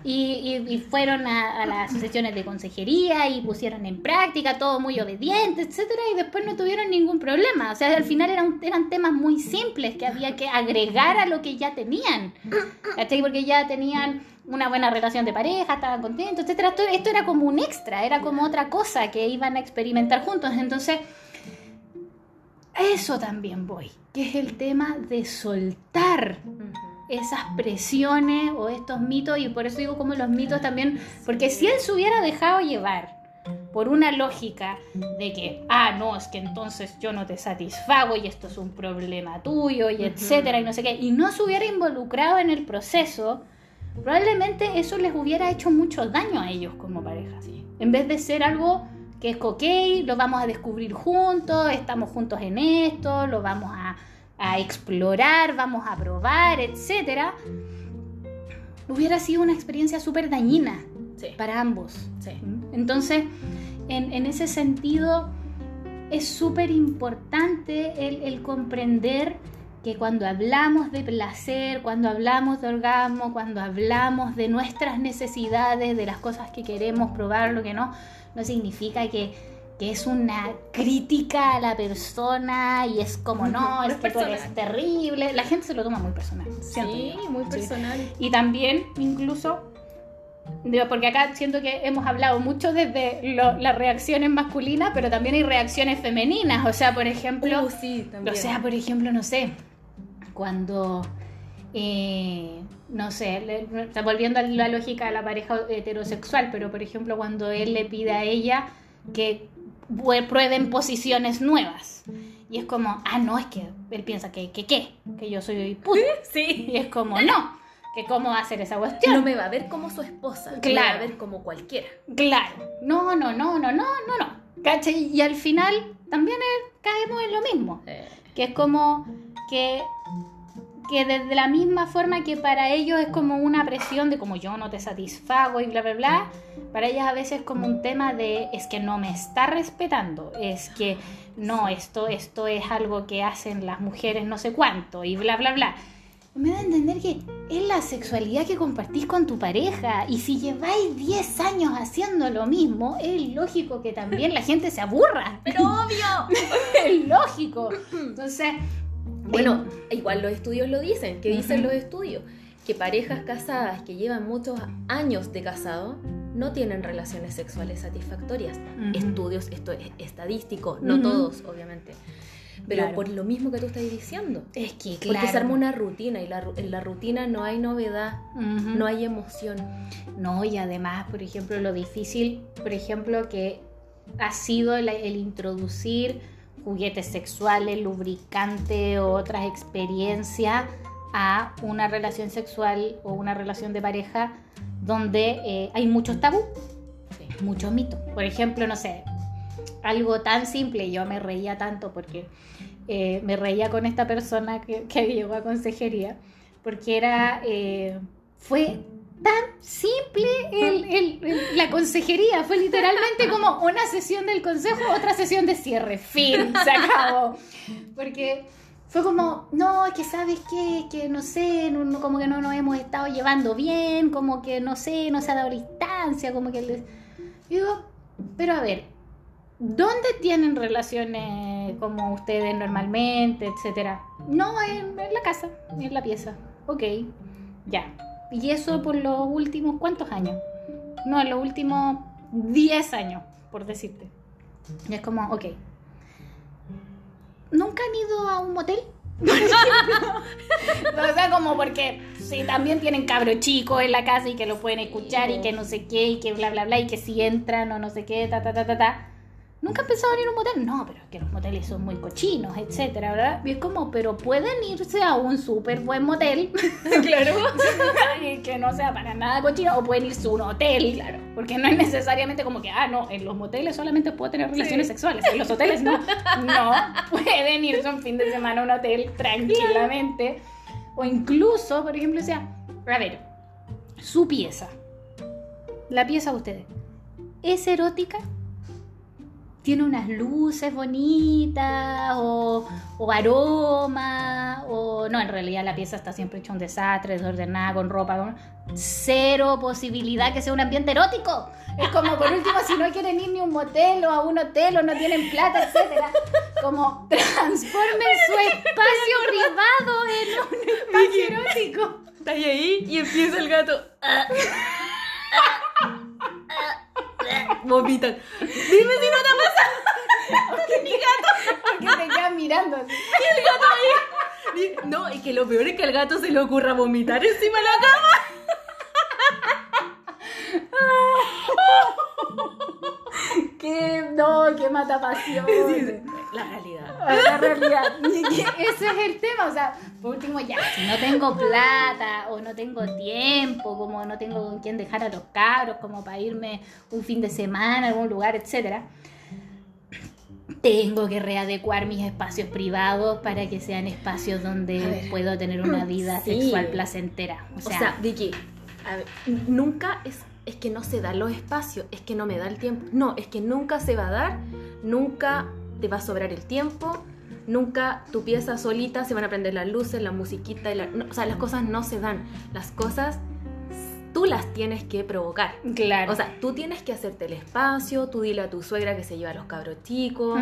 Y, fueron a, las sesiones de consejería y pusieron en práctica todo muy obediente, etcétera, y después no tuvieron ningún problema. O sea, al final eran, eran temas muy simples que había que agregar a lo que ya tenían. ¿Cachai? Porque ya tenían una buena relación de pareja, estaban contentos, etcétera. Esto, era como un extra, era como otra cosa que iban a experimentar juntos. Entonces, eso también voy, que es el tema de soltar esas presiones o estos mitos, y por eso digo como los mitos también, porque si él se hubiera dejado llevar por una lógica de que, ah, no, es que entonces yo no te satisfago y esto es un problema tuyo y etcétera, y no sé qué, y no se hubiera involucrado en el proceso, probablemente eso les hubiera hecho mucho daño a ellos como pareja. En vez de ser algo que es ok, lo vamos a descubrir juntos, estamos juntos en esto, lo vamos a, explorar, vamos a probar, etc. Hubiera sido una experiencia súper dañina para ambos. ¿Mm? Entonces, en, ese sentido, es súper importante el, el comprender que cuando hablamos de placer, cuando hablamos de orgasmo, cuando hablamos de nuestras necesidades, de las cosas que queremos probar, lo que no, no significa que, es una crítica a la persona y es como, no, es que tú eres terrible. La gente se lo toma muy personal. Sí, muy personal. Y también, incluso, porque acá siento que hemos hablado mucho desde las reacciones masculinas, pero también hay reacciones femeninas. O sea, por ejemplo, uh, sí, o sea, por ejemplo, no sé, cuando, eh, no sé, está volviendo a la lógica de la pareja heterosexual, pero por ejemplo cuando él le pide a ella que prueben posiciones nuevas. Y es como, ah, no, es que él piensa que, que qué, que yo soy puto. Sí. Y es como, no, que cómo va a hacer esa cuestión. No me va a ver como su esposa, claro. me va a ver como cualquiera. Claro, no, no, no, no, no, no, no. ¿Cachai? Y al final también caemos en lo mismo. Que es como que que desde la misma forma que para ellos es como una presión de como yo no te satisfago y bla, bla, bla, para ellas a veces es como un tema de es que no me está respetando, es que no, esto, esto es algo que hacen las mujeres no sé cuánto y bla, bla, bla. Me da a entender que es la sexualidad que compartís con tu pareja y si lleváis 10 años haciendo lo mismo, es lógico que también la gente se aburra. Pero obvio. es lógico. Entonces, bueno, igual los estudios lo dicen, ¿qué dicen los estudios? Que parejas casadas que llevan muchos años de casado no tienen relaciones sexuales satisfactorias. Estudios, esto es estadístico, no todos, obviamente. Pero por lo mismo que tú estás diciendo. Es que, claro. Porque se arma una rutina y la, en la rutina no hay novedad, no hay emoción. No, y además, por ejemplo, lo difícil, por ejemplo, que ha sido el introducir juguetes sexuales, lubricante o otras experiencias a una relación sexual o una relación de pareja donde eh, hay muchos tabú, muchos mitos. Por ejemplo, no sé, algo tan simple, yo me reía tanto porque eh, me reía con esta persona que, llegó a consejería, porque era, eh, fue tan simple la consejería. Fue literalmente como una sesión del consejo, otra sesión de cierre. Fin, se acabó. Porque fue como, no, que sabes qué, que no sé, como que no nos hemos estado llevando bien, como que no sé, no se ha dado la instancia, como que les... Digo, pero a ver, ¿dónde tienen relaciones como ustedes normalmente, etcétera? No, en, en la casa, en la pieza. Ok, ya y eso por los últimos, ¿cuántos años? No, en los últimos 10 años, por decirte. Y es como, ok. ¿Nunca han ido a un motel? o sea, como porque si también tienen cabro chico en la casa y que lo pueden escuchar y que no sé qué y que bla bla bla y que si entran o no sé qué, ta ta ta ta ta. ¿Nunca han pensado en ir a un motel? No, pero es que los moteles son muy cochinos, etcétera, ¿verdad? Y es como, pero pueden irse a un súper buen motel. claro. que no sea para nada cochino, o pueden irse a un hotel, claro. Porque no es necesariamente como que, ah, no, en los moteles solamente puedo tener relaciones sexuales, en los hoteles no. No, pueden irse un fin de semana a un hotel tranquilamente. O incluso, por ejemplo, sea, a ver, su pieza, la pieza de ustedes, ¿es erótica? Tiene unas luces bonitas o, o aroma o no, en realidad la pieza está siempre hecha un desastre, desordenada, con ropa, con cero posibilidad que sea un ambiente erótico. Es como por último si no quieren ir ni a un motel o a un hotel o no tienen plata, etcétera, como transformen su espacio privado en un espacio erótico. Está ahí y empieza el gato. Vomitan. Dime si no te. Porque mi gato. Porque te quedan mirando así. Y el gato ahí. No, y que lo peor es que al gato se le ocurra vomitar encima de la cama. qué, no, qué mata pasión. La realidad. La realidad. Ese es el tema. O sea, por último, ya, si no tengo plata o no tengo tiempo, como no tengo con quién dejar a los cabros, como para irme un fin de semana a algún lugar, etcétera tengo que readecuar mis espacios privados para que sean espacios donde puedo tener una vida sexual placentera. O sea, Vicky, nunca es, es que no se da los espacios, es que no me da el tiempo. No, es que nunca se va a dar, nunca te va a sobrar el tiempo, nunca tu pieza solita se van a prender las luces, la musiquita, y la, o sea, las cosas no se dan, las cosas tú las tienes que provocar. Claro. O sea, tú tienes que hacerte el espacio, tú dile a tu suegra que se lleva a los cabros chicos,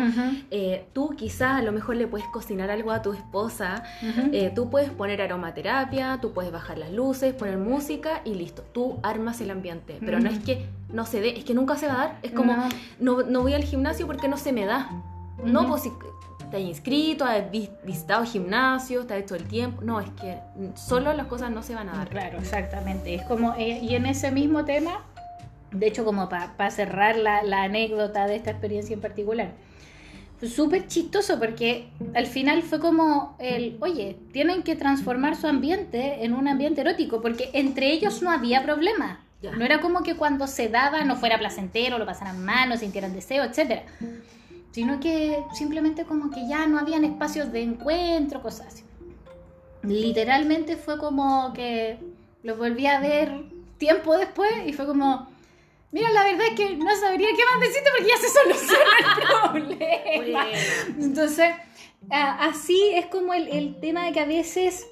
eh, tú quizás a lo mejor le puedes cocinar algo a tu esposa, eh, tú puedes poner aromaterapia, tú puedes bajar las luces, poner música y listo, tú armas el ambiente, pero no es que no se dé, es que nunca se va a dar, es como, no, no voy al gimnasio porque no se me da. No, pues si te has inscrito, has visitado gimnasios, te has hecho el tiempo. No, es que solo las cosas no se van a dar. Claro, exactamente. Es como, eh, y en ese mismo tema, de hecho, como para cerrar la, la, anécdota de esta experiencia en particular, fue súper chistoso porque al final fue como el, oye, tienen que transformar su ambiente en un ambiente erótico, porque entre ellos no había problema. No era como que cuando se daba no fuera placentero, lo pasaran mal, no sintieran deseo, etcétera sino que simplemente como que ya no habían espacios de encuentro, cosas así. literalmente fue como que lo volví a ver tiempo después y fue como, mira, la verdad es que no sabría qué más decirte porque ya se soluciona el problema. Entonces, así es como el, el, tema de que a veces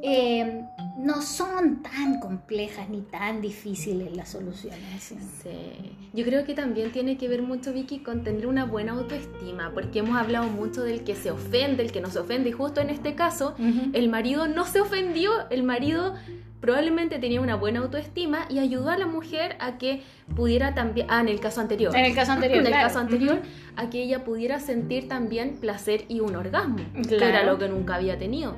eh, no son tan complejas ni tan difíciles las soluciones. Sí. Yo creo que también tiene que ver mucho, Vicky, con tener una buena autoestima, porque hemos hablado mucho del que se ofende, el que no se ofende, y justo en este caso, el marido no se ofendió, el marido probablemente tenía una buena autoestima y ayudó a la mujer a que pudiera también, ah, en el caso anterior, en el caso anterior, en el caso anterior, a que ella pudiera sentir también placer y un orgasmo, que era lo que nunca había tenido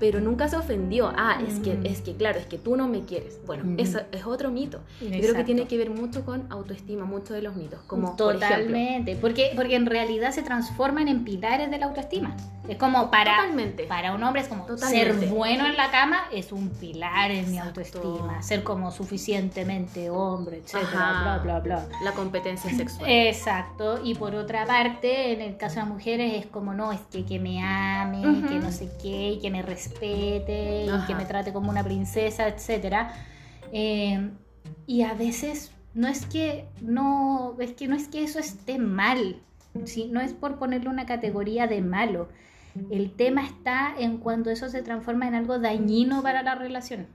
pero nunca se ofendió. Ah, es que, mm. es que claro, es que tú no me quieres. Bueno, mm. eso es otro mito. Yo creo que tiene que ver mucho con autoestima, muchos de los mitos. Como, Totalmente, porque, porque en realidad se transforman en pilares de la autoestima. Es como para, para un hombre, es como ser bueno en la cama es un pilar en mi autoestima. Ser como suficientemente hombre, etcétera, bla, bla, bla. La competencia sexual. Exacto. Y por otra parte, en el caso de las mujeres es como, no, es que, que me ame, que no sé qué, y que me respete respete y que me trate como una princesa, etc. Eh, y a veces no es que no, es que no es que eso esté mal, ¿sí? no es por ponerle una categoría de malo. El tema está en cuando eso se transforma en algo dañino para la relación.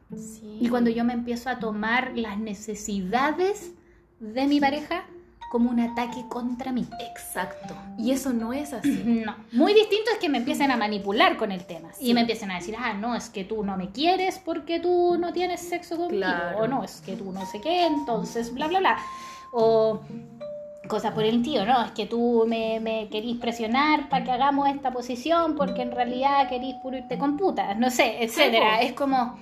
Y cuando yo me empiezo a tomar las necesidades de mi pareja como un ataque contra mí. Exacto. Y eso no es así. No. Muy distinto es que me empiecen a manipular con el tema. Y me empiecen a decir, ah, no, es que tú no me quieres porque tú no tienes sexo conmigo. O no, es que tú no sé qué, entonces bla, bla, bla. O cosas por el tío, no, es que tú me, me querís presionar para que hagamos esta posición porque en realidad querís pulirte con putas, no sé, etcétera. es como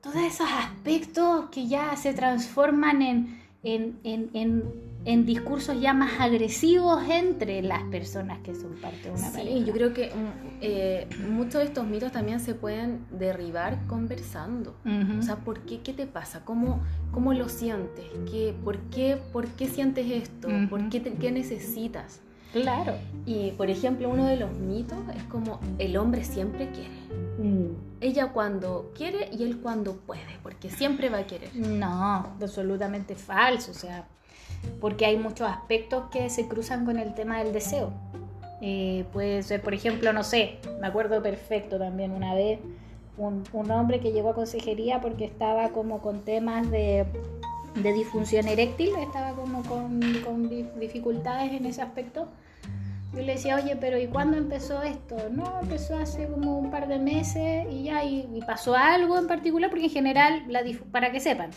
todos esos aspectos que ya se transforman en, en, en en discursos ya más agresivos entre las personas que son parte de una sí, yo creo que mm, eh, muchos de estos mitos también se pueden derribar conversando. O sea, ¿por qué? ¿Qué te pasa? ¿Cómo, cómo lo sientes? ¿Qué, por, qué, ¿Por qué sientes esto? ¿Por qué, qué necesitas? Claro. Y por ejemplo, uno de los mitos es como el hombre siempre quiere. Mm. Ella cuando quiere y él cuando puede, porque siempre va a querer. No, absolutamente falso. O sea, porque hay muchos aspectos que se cruzan con el tema del deseo. Eh, puede ser, por ejemplo, no sé, me acuerdo perfecto también una vez, un, hombre que llegó a consejería porque estaba como con temas de, disfunción eréctil, estaba como con, dificultades en ese aspecto. Yo le decía, oye, pero ¿y cuándo empezó esto? No, empezó hace como un par de meses y ya, y, y pasó algo en particular, porque en general, la, para que sepan,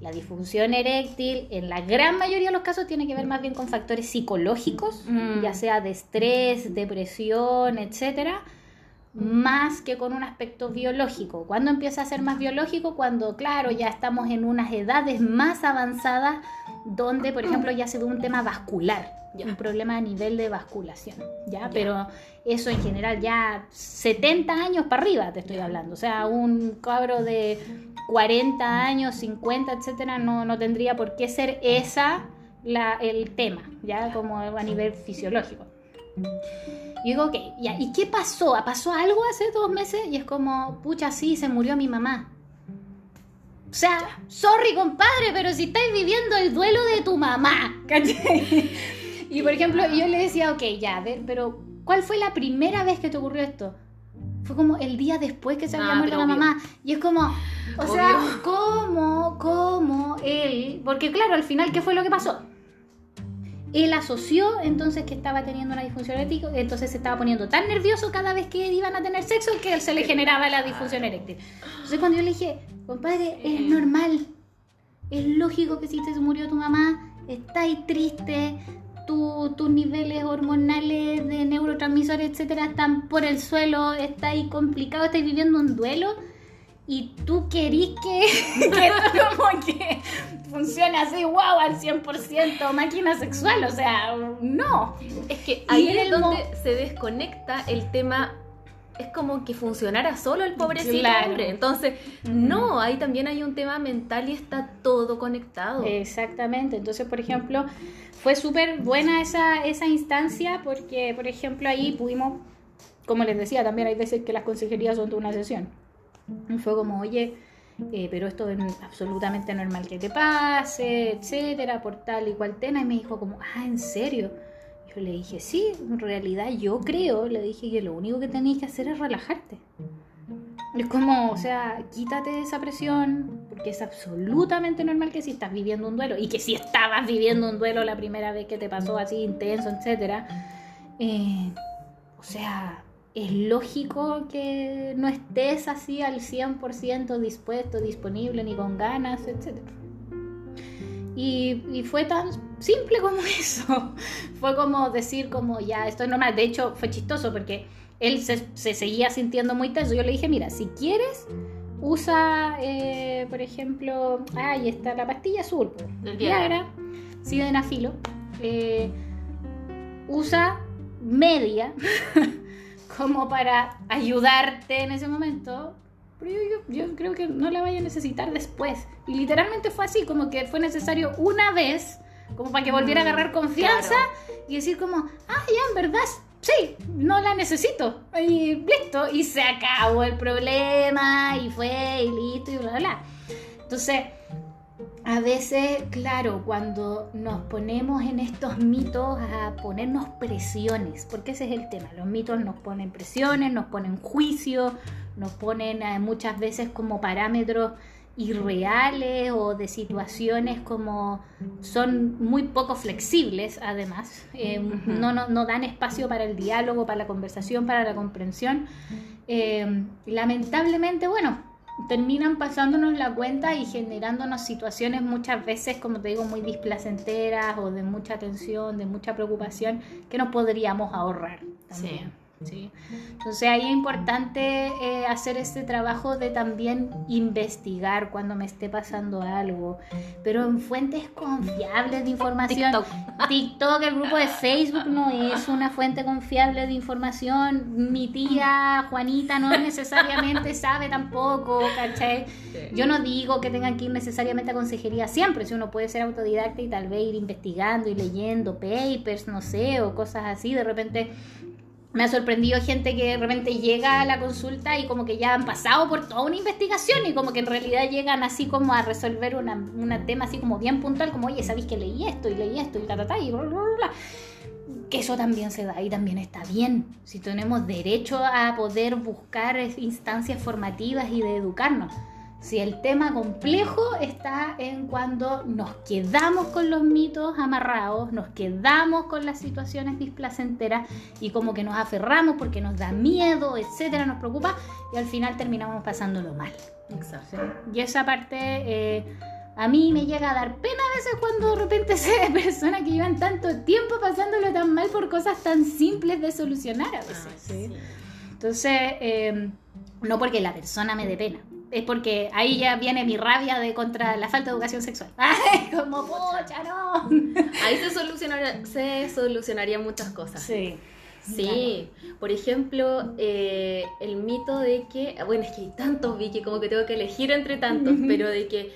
la disfunción eréctil, en la gran mayoría de los casos, tiene que ver más bien con factores psicológicos, mm. ya sea de estrés, depresión, etcétera, más que con un aspecto biológico. ¿Cuándo empieza a ser más biológico? Cuando, claro, ya estamos en unas edades más avanzadas donde, por ejemplo, ya se ve un tema vascular, un problema a nivel de vasculación, ¿ya? Pero eso en general ya 70 años para arriba te estoy hablando, o sea, un cabro de 40 años, 50, etcétera, no, no tendría por qué ser esa la, el tema, ya como a nivel fisiológico. Y digo, ok, ya, ¿y qué pasó? ¿Pasó algo hace dos meses? Y es como, pucha, sí, se murió mi mamá. O sea, sorry compadre, pero si estáis viviendo el duelo de tu mamá, Y por ejemplo, yo le decía, ok, ya, a ver, pero ¿cuál fue la primera vez que te ocurrió esto? Fue como el día después que se había ah, muerto la mamá. Y es como, o sea, ¿cómo, cómo él? Porque claro, al final, ¿qué fue lo que pasó? Él asoció entonces que estaba teniendo una disfunción eréctil, entonces se estaba poniendo tan nervioso cada vez que iban a tener sexo que él se le generaba la disfunción eréctil. Entonces cuando yo le dije, compadre, es normal, es lógico que si te murió tu mamá, estáis triste, tus niveles hormonales de neurotransmisores, etcétera, están por el suelo, estáis complicado, estáis viviendo un duelo y tú querís que, que esto como que funcione así, wow, al 100% máquina sexual, o sea, no. Es que ahí es donde se desconecta el tema es como que funcionara solo el pobrecito hombre. Entonces, no, ahí también hay un tema mental y está todo conectado. Exactamente. Entonces, por ejemplo, fue súper buena esa, esa instancia porque, por ejemplo, ahí pudimos como les decía, también hay veces que las consejerías son de una sesión. Fue como, oye, eh, pero esto es absolutamente normal que te pase, etcétera, por tal y cual tema. Y me dijo como, ah, ¿en serio? Yo le dije, sí, en realidad yo creo, le dije que lo único que tenéis que hacer es relajarte. Es como, o sea, quítate esa presión, porque es absolutamente normal que si estás viviendo un duelo, y que si estabas viviendo un duelo la primera vez que te pasó así intenso, etcétera, eh, o sea, es lógico que no estés así al 100% dispuesto, disponible, ni con ganas, etcétera. Y, fue tan simple como eso. Fue como decir como ya, esto es normal. De hecho, fue chistoso porque él se, seguía sintiendo muy tenso. Yo le dije, mira, si quieres, usa, eh, por ejemplo, ahí está la pastilla azul. El Viagra, sildenafilo. Eh, usa media como para ayudarte en ese momento pero yo, creo que no la vaya a necesitar después. Y literalmente fue así, como que fue necesario una vez, como para que volviera a agarrar confianza y decir como, ah, ya, en verdad, sí, no la necesito. Y listo, y se acabó el problema, y fue, y listo, y bla, bla. Entonces, a veces, claro, cuando nos ponemos en estos mitos a ponernos presiones, porque ese es el tema, los mitos nos ponen presiones, nos ponen juicio, nos ponen eh, muchas veces como parámetros irreales o de situaciones como son muy poco flexibles además, eh, no, no, dan espacio para el diálogo, para la conversación, para la comprensión. Eh, lamentablemente, bueno, terminan pasándonos la cuenta y generándonos situaciones muchas veces, como te digo, muy displacenteras o de mucha tensión, de mucha preocupación que nos podríamos ahorrar. También. ¿sí? Entonces ahí es importante eh, hacer este trabajo de también investigar cuando me esté pasando algo, pero en fuentes confiables de información. TikTok. TikTok, el grupo de Facebook no es una fuente confiable de información. Mi tía Juanita no necesariamente sabe tampoco, ¿cachai? Yo no digo que tengan que ir necesariamente a consejería siempre, si uno puede ser autodidacta y tal vez ir investigando y leyendo papers, no sé, o cosas así, de repente me ha sorprendido gente que de repente llega a la consulta y como que ya han pasado por toda una investigación y como que en realidad llegan así como a resolver un tema así como bien puntual, como, oye, ¿sabéis que leí esto y leí esto y ta, ta, ta, y bla, bla, bla? Que eso también se da y también está bien. Si tenemos derecho a poder buscar instancias formativas y de educarnos. Si el tema complejo está en cuando nos quedamos con los mitos amarrados, nos quedamos con las situaciones displacenteras y como que nos aferramos porque nos da miedo, etcétera, nos preocupa y al final terminamos pasándolo mal. Exacto. Y esa parte eh, a mí me llega a dar pena a veces cuando de repente se ve personas que llevan tanto tiempo pasándolo tan mal por cosas tan simples de solucionar a veces. Ah, Entonces, eh, no porque la persona me dé pena es porque ahí ya viene mi rabia de contra la falta de educación sexual. Ay, como pocha, no. Ahí se solucionaría, se solucionaría muchas cosas. Sí. Sí, por ejemplo, eh, el mito de que, bueno, es que hay tantos, Vicky, como que tengo que elegir entre tantos, pero de que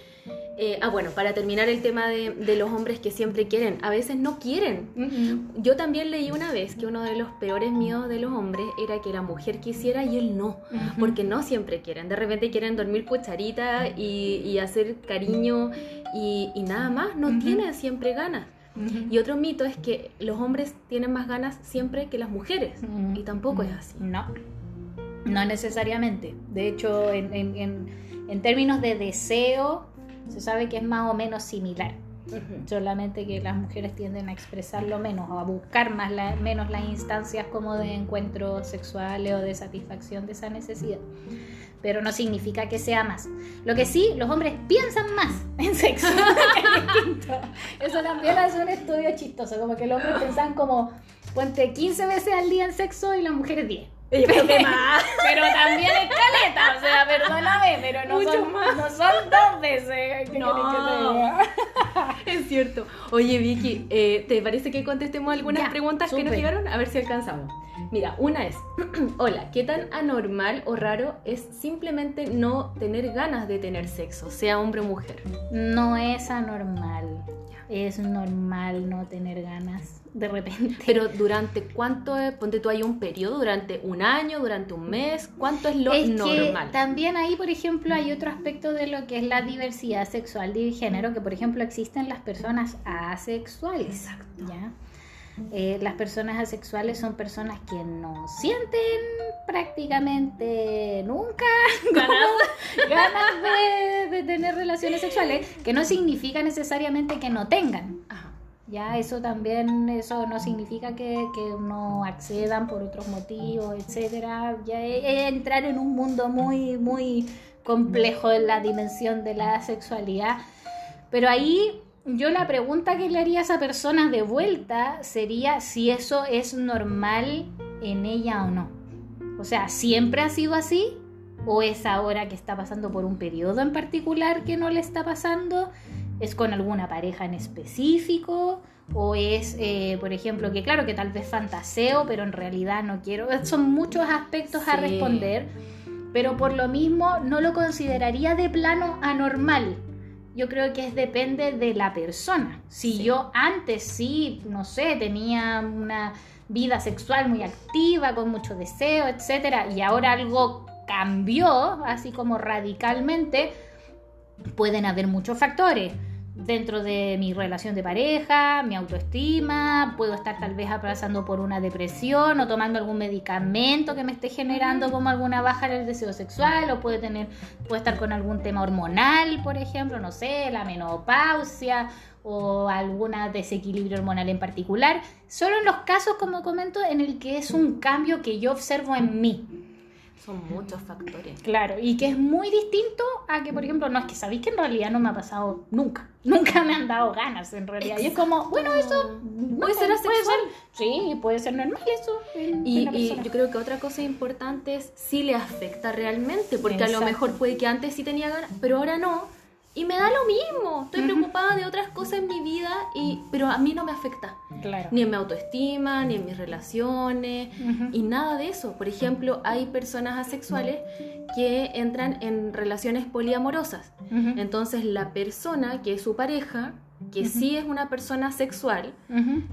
eh, ah, bueno, para terminar el tema de, los hombres que siempre quieren, a veces no quieren. Yo también leí una vez que uno de los peores miedos de los hombres era que la mujer quisiera y él no, porque no siempre quieren. De repente quieren dormir cucharita y, hacer cariño y, nada más, no tienen siempre ganas. Y otro mito es que los hombres tienen más ganas siempre que las mujeres, y tampoco es así. No, no necesariamente. De hecho, en términos de deseo, se sabe que es más o menos similar. Solamente que las mujeres tienden a expresarlo menos o a buscar más menos las instancias como de encuentro sexuales o de satisfacción de esa necesidad. Pero no significa que sea más. Lo que sí, los hombres piensan más en sexo. Eso también es un estudio chistoso, como que los hombres piensan como, puente 15 veces al día en sexo y las mujeres 10. Pero, también es caleta, o sea, perdóname, pero no, son, más. no son dos veces. No, es cierto. Oye, Vicky, eh, ¿te parece que contestemos algunas preguntas que nos llegaron? A ver si alcanzamos. Mira, una es, hola, ¿qué tan anormal o raro es simplemente no tener ganas de tener sexo, sea hombre o mujer? No es anormal. Es normal no tener ganas de repente. Pero durante cuánto, es? ponte tú hay un periodo, durante un año, durante un mes, ¿cuánto es lo Es normal? que también ahí, por ejemplo, hay otro aspecto de lo que es la diversidad sexual de género, que por ejemplo existen las personas asexuales. Exacto. ¿ya? Eh, las personas asexuales son personas que no sienten prácticamente nunca ganas de, de tener relaciones sexuales, que no significa necesariamente que no tengan. Ya, eso también, eso no significa que, que no accedan por otros motivos, etcétera. Ya es, es entrar en un mundo muy, muy complejo en la dimensión de la sexualidad. Pero ahí yo la pregunta que le haría a esa persona de vuelta sería si eso es normal en ella o no. O sea, ¿siempre ha sido así? ¿O es ahora que está pasando por un periodo en particular que no le está pasando? ¿Es con alguna pareja en específico? ¿O es, eh, por ejemplo, que claro, que tal vez fantaseo, pero en realidad no quiero? Son muchos aspectos a responder, pero por lo mismo no lo consideraría de plano anormal. Yo creo que es depende de la persona. Si Sí. yo antes sí, no sé, tenía una vida sexual muy activa, con mucho deseo, etcétera, y ahora algo cambió, así como radicalmente, pueden haber muchos factores. Dentro de mi relación de pareja, mi autoestima, puedo estar tal vez pasando por una depresión o tomando algún medicamento que me esté generando como alguna baja en el deseo sexual, o puede tener, puede estar con algún tema hormonal, por ejemplo, no sé, la menopausia o algún desequilibrio hormonal en particular. Solo en los casos, como comento, en el que es un cambio que yo observo en mí. Son muchos factores. Claro, y que es muy distinto a que, por ejemplo, no es que sabéis que en realidad no me ha pasado nunca. Nunca me han dado ganas, en realidad. Y es como, bueno, eso Puede ser asexual. sí, puede ser normal eso. en- Y, en y yo creo que otra cosa importante es si le afecta realmente, porque a lo mejor puede que antes sí tenía ganas, pero ahora no. Y me da lo mismo. Estoy preocupada de otras cosas en mi vida, y, pero a mí no me afecta. Claro. Ni en mi autoestima, ni en mis relaciones, y nada de eso. Por ejemplo, hay personas asexuales que entran en relaciones poliamorosas. Entonces la persona que es su pareja, que Ujú. sí es una persona sexual,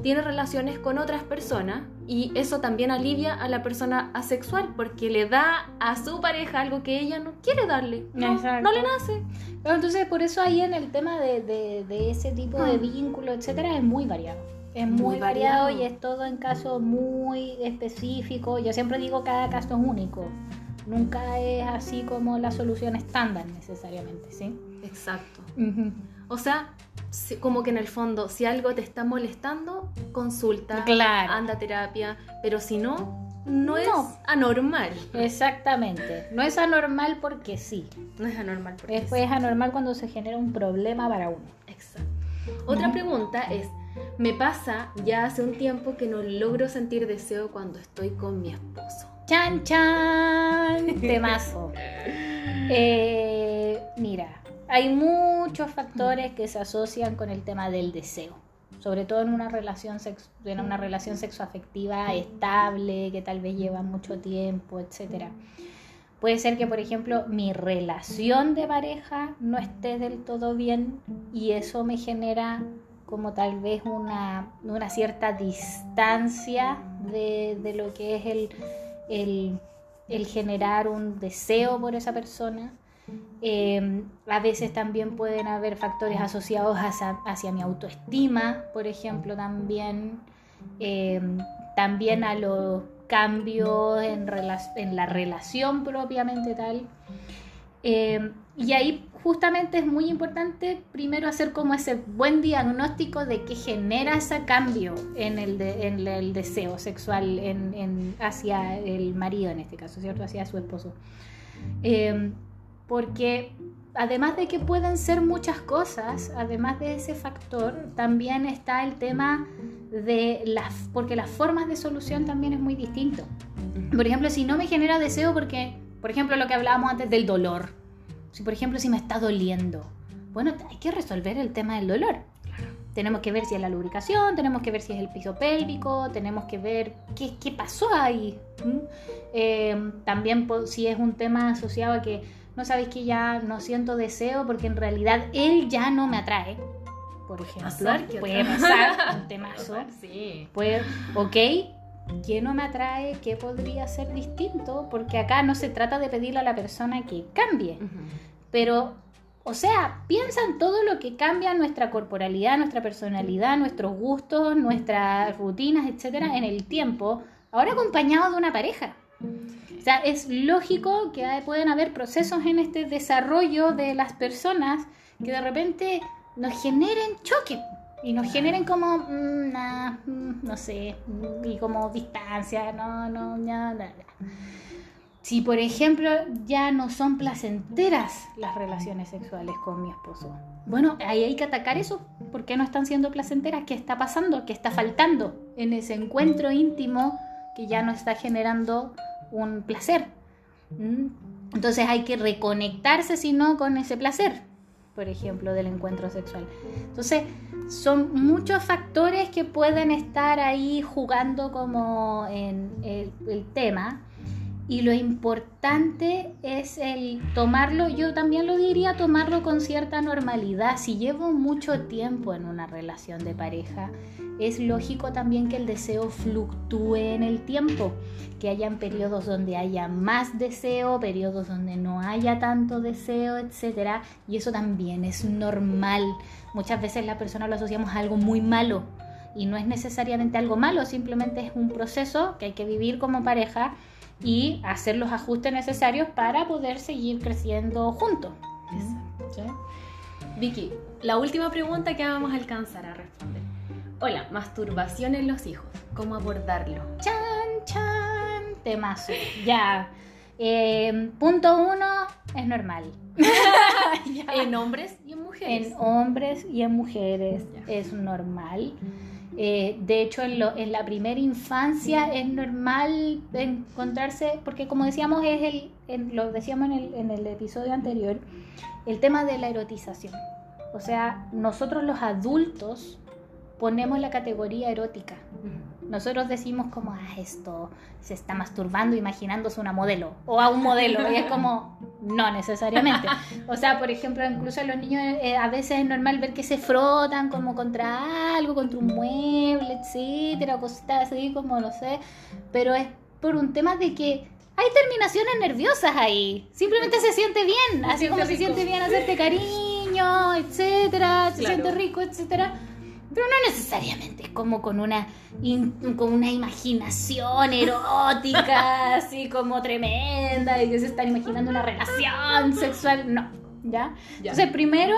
tiene relaciones con otras personas y eso también alivia a la persona asexual porque le da a su pareja algo que ella no quiere darle. No, le nace. Pero entonces, por eso ahí en el tema de, de- de ese tipo de Ah. vínculo, etcétera, es muy variado. Es muy, Muy variado, variado. y es todo en casos muy específicos. Yo siempre digo cada caso es único. Nunca es así como la solución estándar necesariamente, ¿sí? Exacto. O sea, como que en el fondo, si algo te está molestando, consulta, Claro. anda a terapia, pero si no, no, es No. anormal. Exactamente. No es anormal porque sí. No es anormal. porque Es, es anormal cuando se genera un problema para uno. Exacto. Otra pregunta es, me pasa ya hace un tiempo que no logro sentir deseo cuando estoy con mi esposo. Chan, chan. Temazo. Eh, mira, hay muchos factores que se asocian con el tema del deseo. Sobre todo en una relación, en una relación sexoafectiva estable, que tal vez lleva mucho tiempo, etc. Puede ser que, por ejemplo, mi relación de pareja no esté del todo bien y eso me genera como tal vez una, una cierta distancia de, de lo que es el, el, el generar un deseo por esa persona. Eh, a veces también pueden haber factores asociados hacia, mi autoestima, por ejemplo, también. Eh, también a los cambios en, la relación propiamente tal. Eh, y ahí justamente es muy importante primero hacer como ese buen diagnóstico de qué genera ese cambio en el, deseo sexual en- hacia el marido en este caso, ¿cierto? Hacia su esposo. Porque además de que pueden ser muchas cosas, además de ese factor, también está el tema de las, porque las formas de solución también es muy distinto. Por ejemplo, si no me genera deseo porque, por ejemplo, lo que hablábamos antes del dolor. Si, por ejemplo, si me está doliendo, bueno, hay que resolver el tema del dolor. Tenemos que ver si es la lubricación, tenemos que ver si es el piso pélvico, tenemos que ver qué, pasó ahí. Eh, también si es un tema asociado a que no sabéis que ya no siento deseo porque en realidad él ya no me atrae. por ejemplo. Pasar, ¿qué puede pasar un temazo. Sí. Puede, ok, ¿qué no me atrae? ¿Qué podría ser distinto? Porque acá no se trata de pedirle a la persona que cambie, pero, o sea, piensa en todo lo que cambia nuestra corporalidad, nuestra personalidad, nuestros gustos, nuestras rutinas, etcétera, en el tiempo, ahora acompañado de una pareja. O sea, es lógico que hay- pueden haber procesos en este desarrollo de las personas que de repente nos generen choque y nos generen como, mm, nah, mm, no sé, mm, y como distancia, no, no, ya. Si, por ejemplo, ya no son placenteras las relaciones sexuales con mi esposo, bueno, ahí hay que atacar eso. ¿Por qué no están siendo placenteras? ¿Qué está pasando? ¿Qué está faltando en ese encuentro íntimo que ya no está generando un placer? ¿Mm? Entonces hay que reconectarse, si no, con ese placer, por ejemplo, del encuentro sexual. Entonces, son muchos factores que pueden estar ahí jugando como en el, el tema. Y lo importante es el tomarlo, yo también lo diría, tomarlo con cierta normalidad. Si llevo mucho tiempo en una relación de pareja, es lógico también que el deseo fluctúe en el tiempo, que hayan periodos donde haya más deseo, periodos donde no haya tanto deseo, etcétera, y eso también es normal. Muchas veces la persona lo asociamos a algo muy malo y no es necesariamente algo malo, simplemente es un proceso que hay que vivir como pareja y hacer los ajustes necesarios para poder seguir creciendo juntos. ¿Sí? Vicky, la última pregunta que vamos a alcanzar a responder. Hola, masturbación en los hijos. ¿Cómo abordarlo? Chan, chan, temazo. Ya. Eh, punto uno, es normal. En hombres y en mujeres. En hombres y en mujeres Ya. es normal. Eh, de hecho, en, lo- en la primera infancia es normal encontrarse, porque como decíamos, es el, en- lo decíamos en el, en el episodio anterior, el tema de la erotización. O sea, nosotros los adultos ponemos la categoría erótica. Nosotros decimos como, ah, esto se está masturbando imaginándose una modelo o a un modelo. Y es como, no necesariamente. O sea, por ejemplo, incluso a los niños eh, a veces es normal ver que se frotan como contra algo, contra un mueble, etcétera, cositas así como, no sé. Pero es por un tema de que hay terminaciones nerviosas ahí. Simplemente se siente bien, así siente como se siente bien hacerte cariño, etcétera, se Claro. siente rico, etcétera. Pero no necesariamente, es como con una, in- con una imaginación erótica, así como tremenda, y que se están imaginando una relación sexual. No, ¿ya? Ya. Entonces, primero,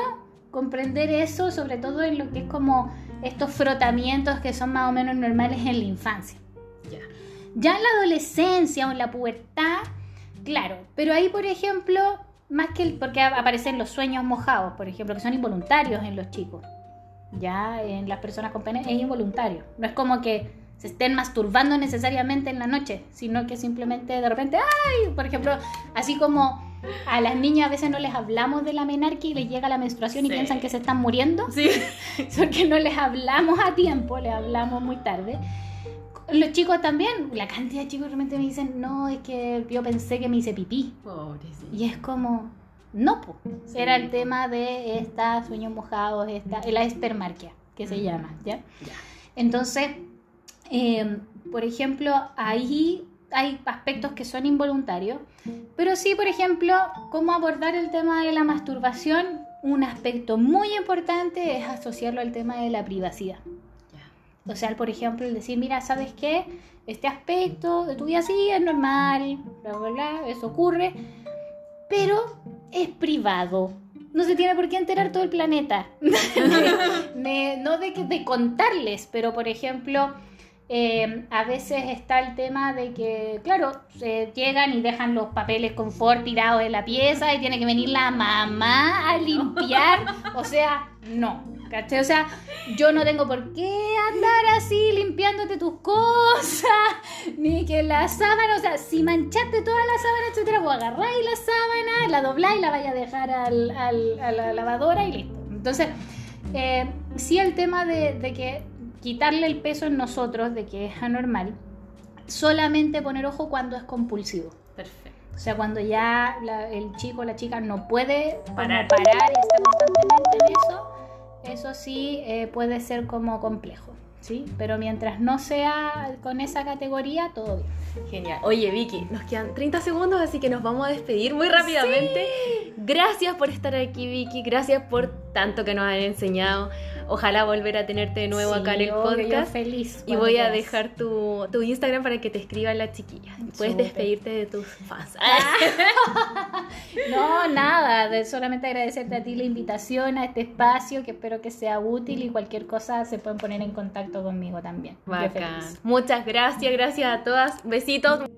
comprender eso, sobre todo en lo que es como estos frotamientos que son más o menos normales en la infancia. Ya. Ya en la adolescencia o en la pubertad, claro, pero ahí, por ejemplo, más que el, porque aparecen los sueños mojados, por ejemplo, que son involuntarios en los chicos. Ya en las personas con pene es involuntario. No es como que se estén masturbando necesariamente en la noche, sino que simplemente de repente, ¡ay! Por ejemplo, así como a las niñas a veces no les hablamos de la menarquia y les llega la menstruación y piensan que se están muriendo Sí. porque no les hablamos a tiempo, les hablamos muy tarde. Los chicos también, la cantidad de chicos realmente me dicen, no, es que yo pensé que me hice pipí. Pobrecito. Y es como, no. Sí, era el tema de esta sueños mojados, esta, la espermarquia, que se llama, ¿ya? Ya. Entonces, eh, por ejemplo, ahí hay aspectos que son involuntarios, pero sí, por ejemplo, cómo abordar el tema de la masturbación, un aspecto muy importante es asociarlo al tema de la privacidad. O sea, por ejemplo, el decir, mira, ¿sabes qué? Este aspecto de tu vida sí es normal, bla, bla, bla, eso ocurre, pero es privado. No se tiene por qué enterar todo el planeta. Ne- no de, que- de contarles, pero por ejemplo, eh, a veces está el tema de que, claro, se llegan y dejan los papeles confort tirados en la pieza y tiene que venir la mamá a limpiar. O sea, no. ¿cachai? O sea, yo no tengo por qué andar así limpiándote tus cosas, ni que la sábana, o sea, si manchaste toda la sábana, etcétera, vos agarráis la sábana, la dobláis, la vais a dejar al- al- a la lavadora y listo. Entonces, eh, sí el tema de, de que quitarle el peso en nosotros, de que es anormal, solamente poner ojo cuando es compulsivo. Perfecto. O sea, cuando ya la- el chico o la chica no puede Parar. parar y está constantemente en eso, eso sí eh, puede ser como complejo. ¿sí? Pero mientras no sea con esa categoría, todo bien. Genial. Oye, Vicky, nos quedan 30 segundos, así que nos vamos a despedir muy rápidamente. Gracias por estar aquí, Vicky. Gracias por tanto que nos han enseñado. Ojalá volver a tenerte de nuevo acá en el podcast. feliz. Y voy a dejar tu, tu, Instagram para que te escriban las chiquillas. puedes despedirte de tus fans. no, nada. De solamente agradecerte a ti la invitación a este espacio, que espero que sea útil y cualquier cosa se pueden poner en contacto conmigo también. Muchas gracias, gracias a todas. Besitos.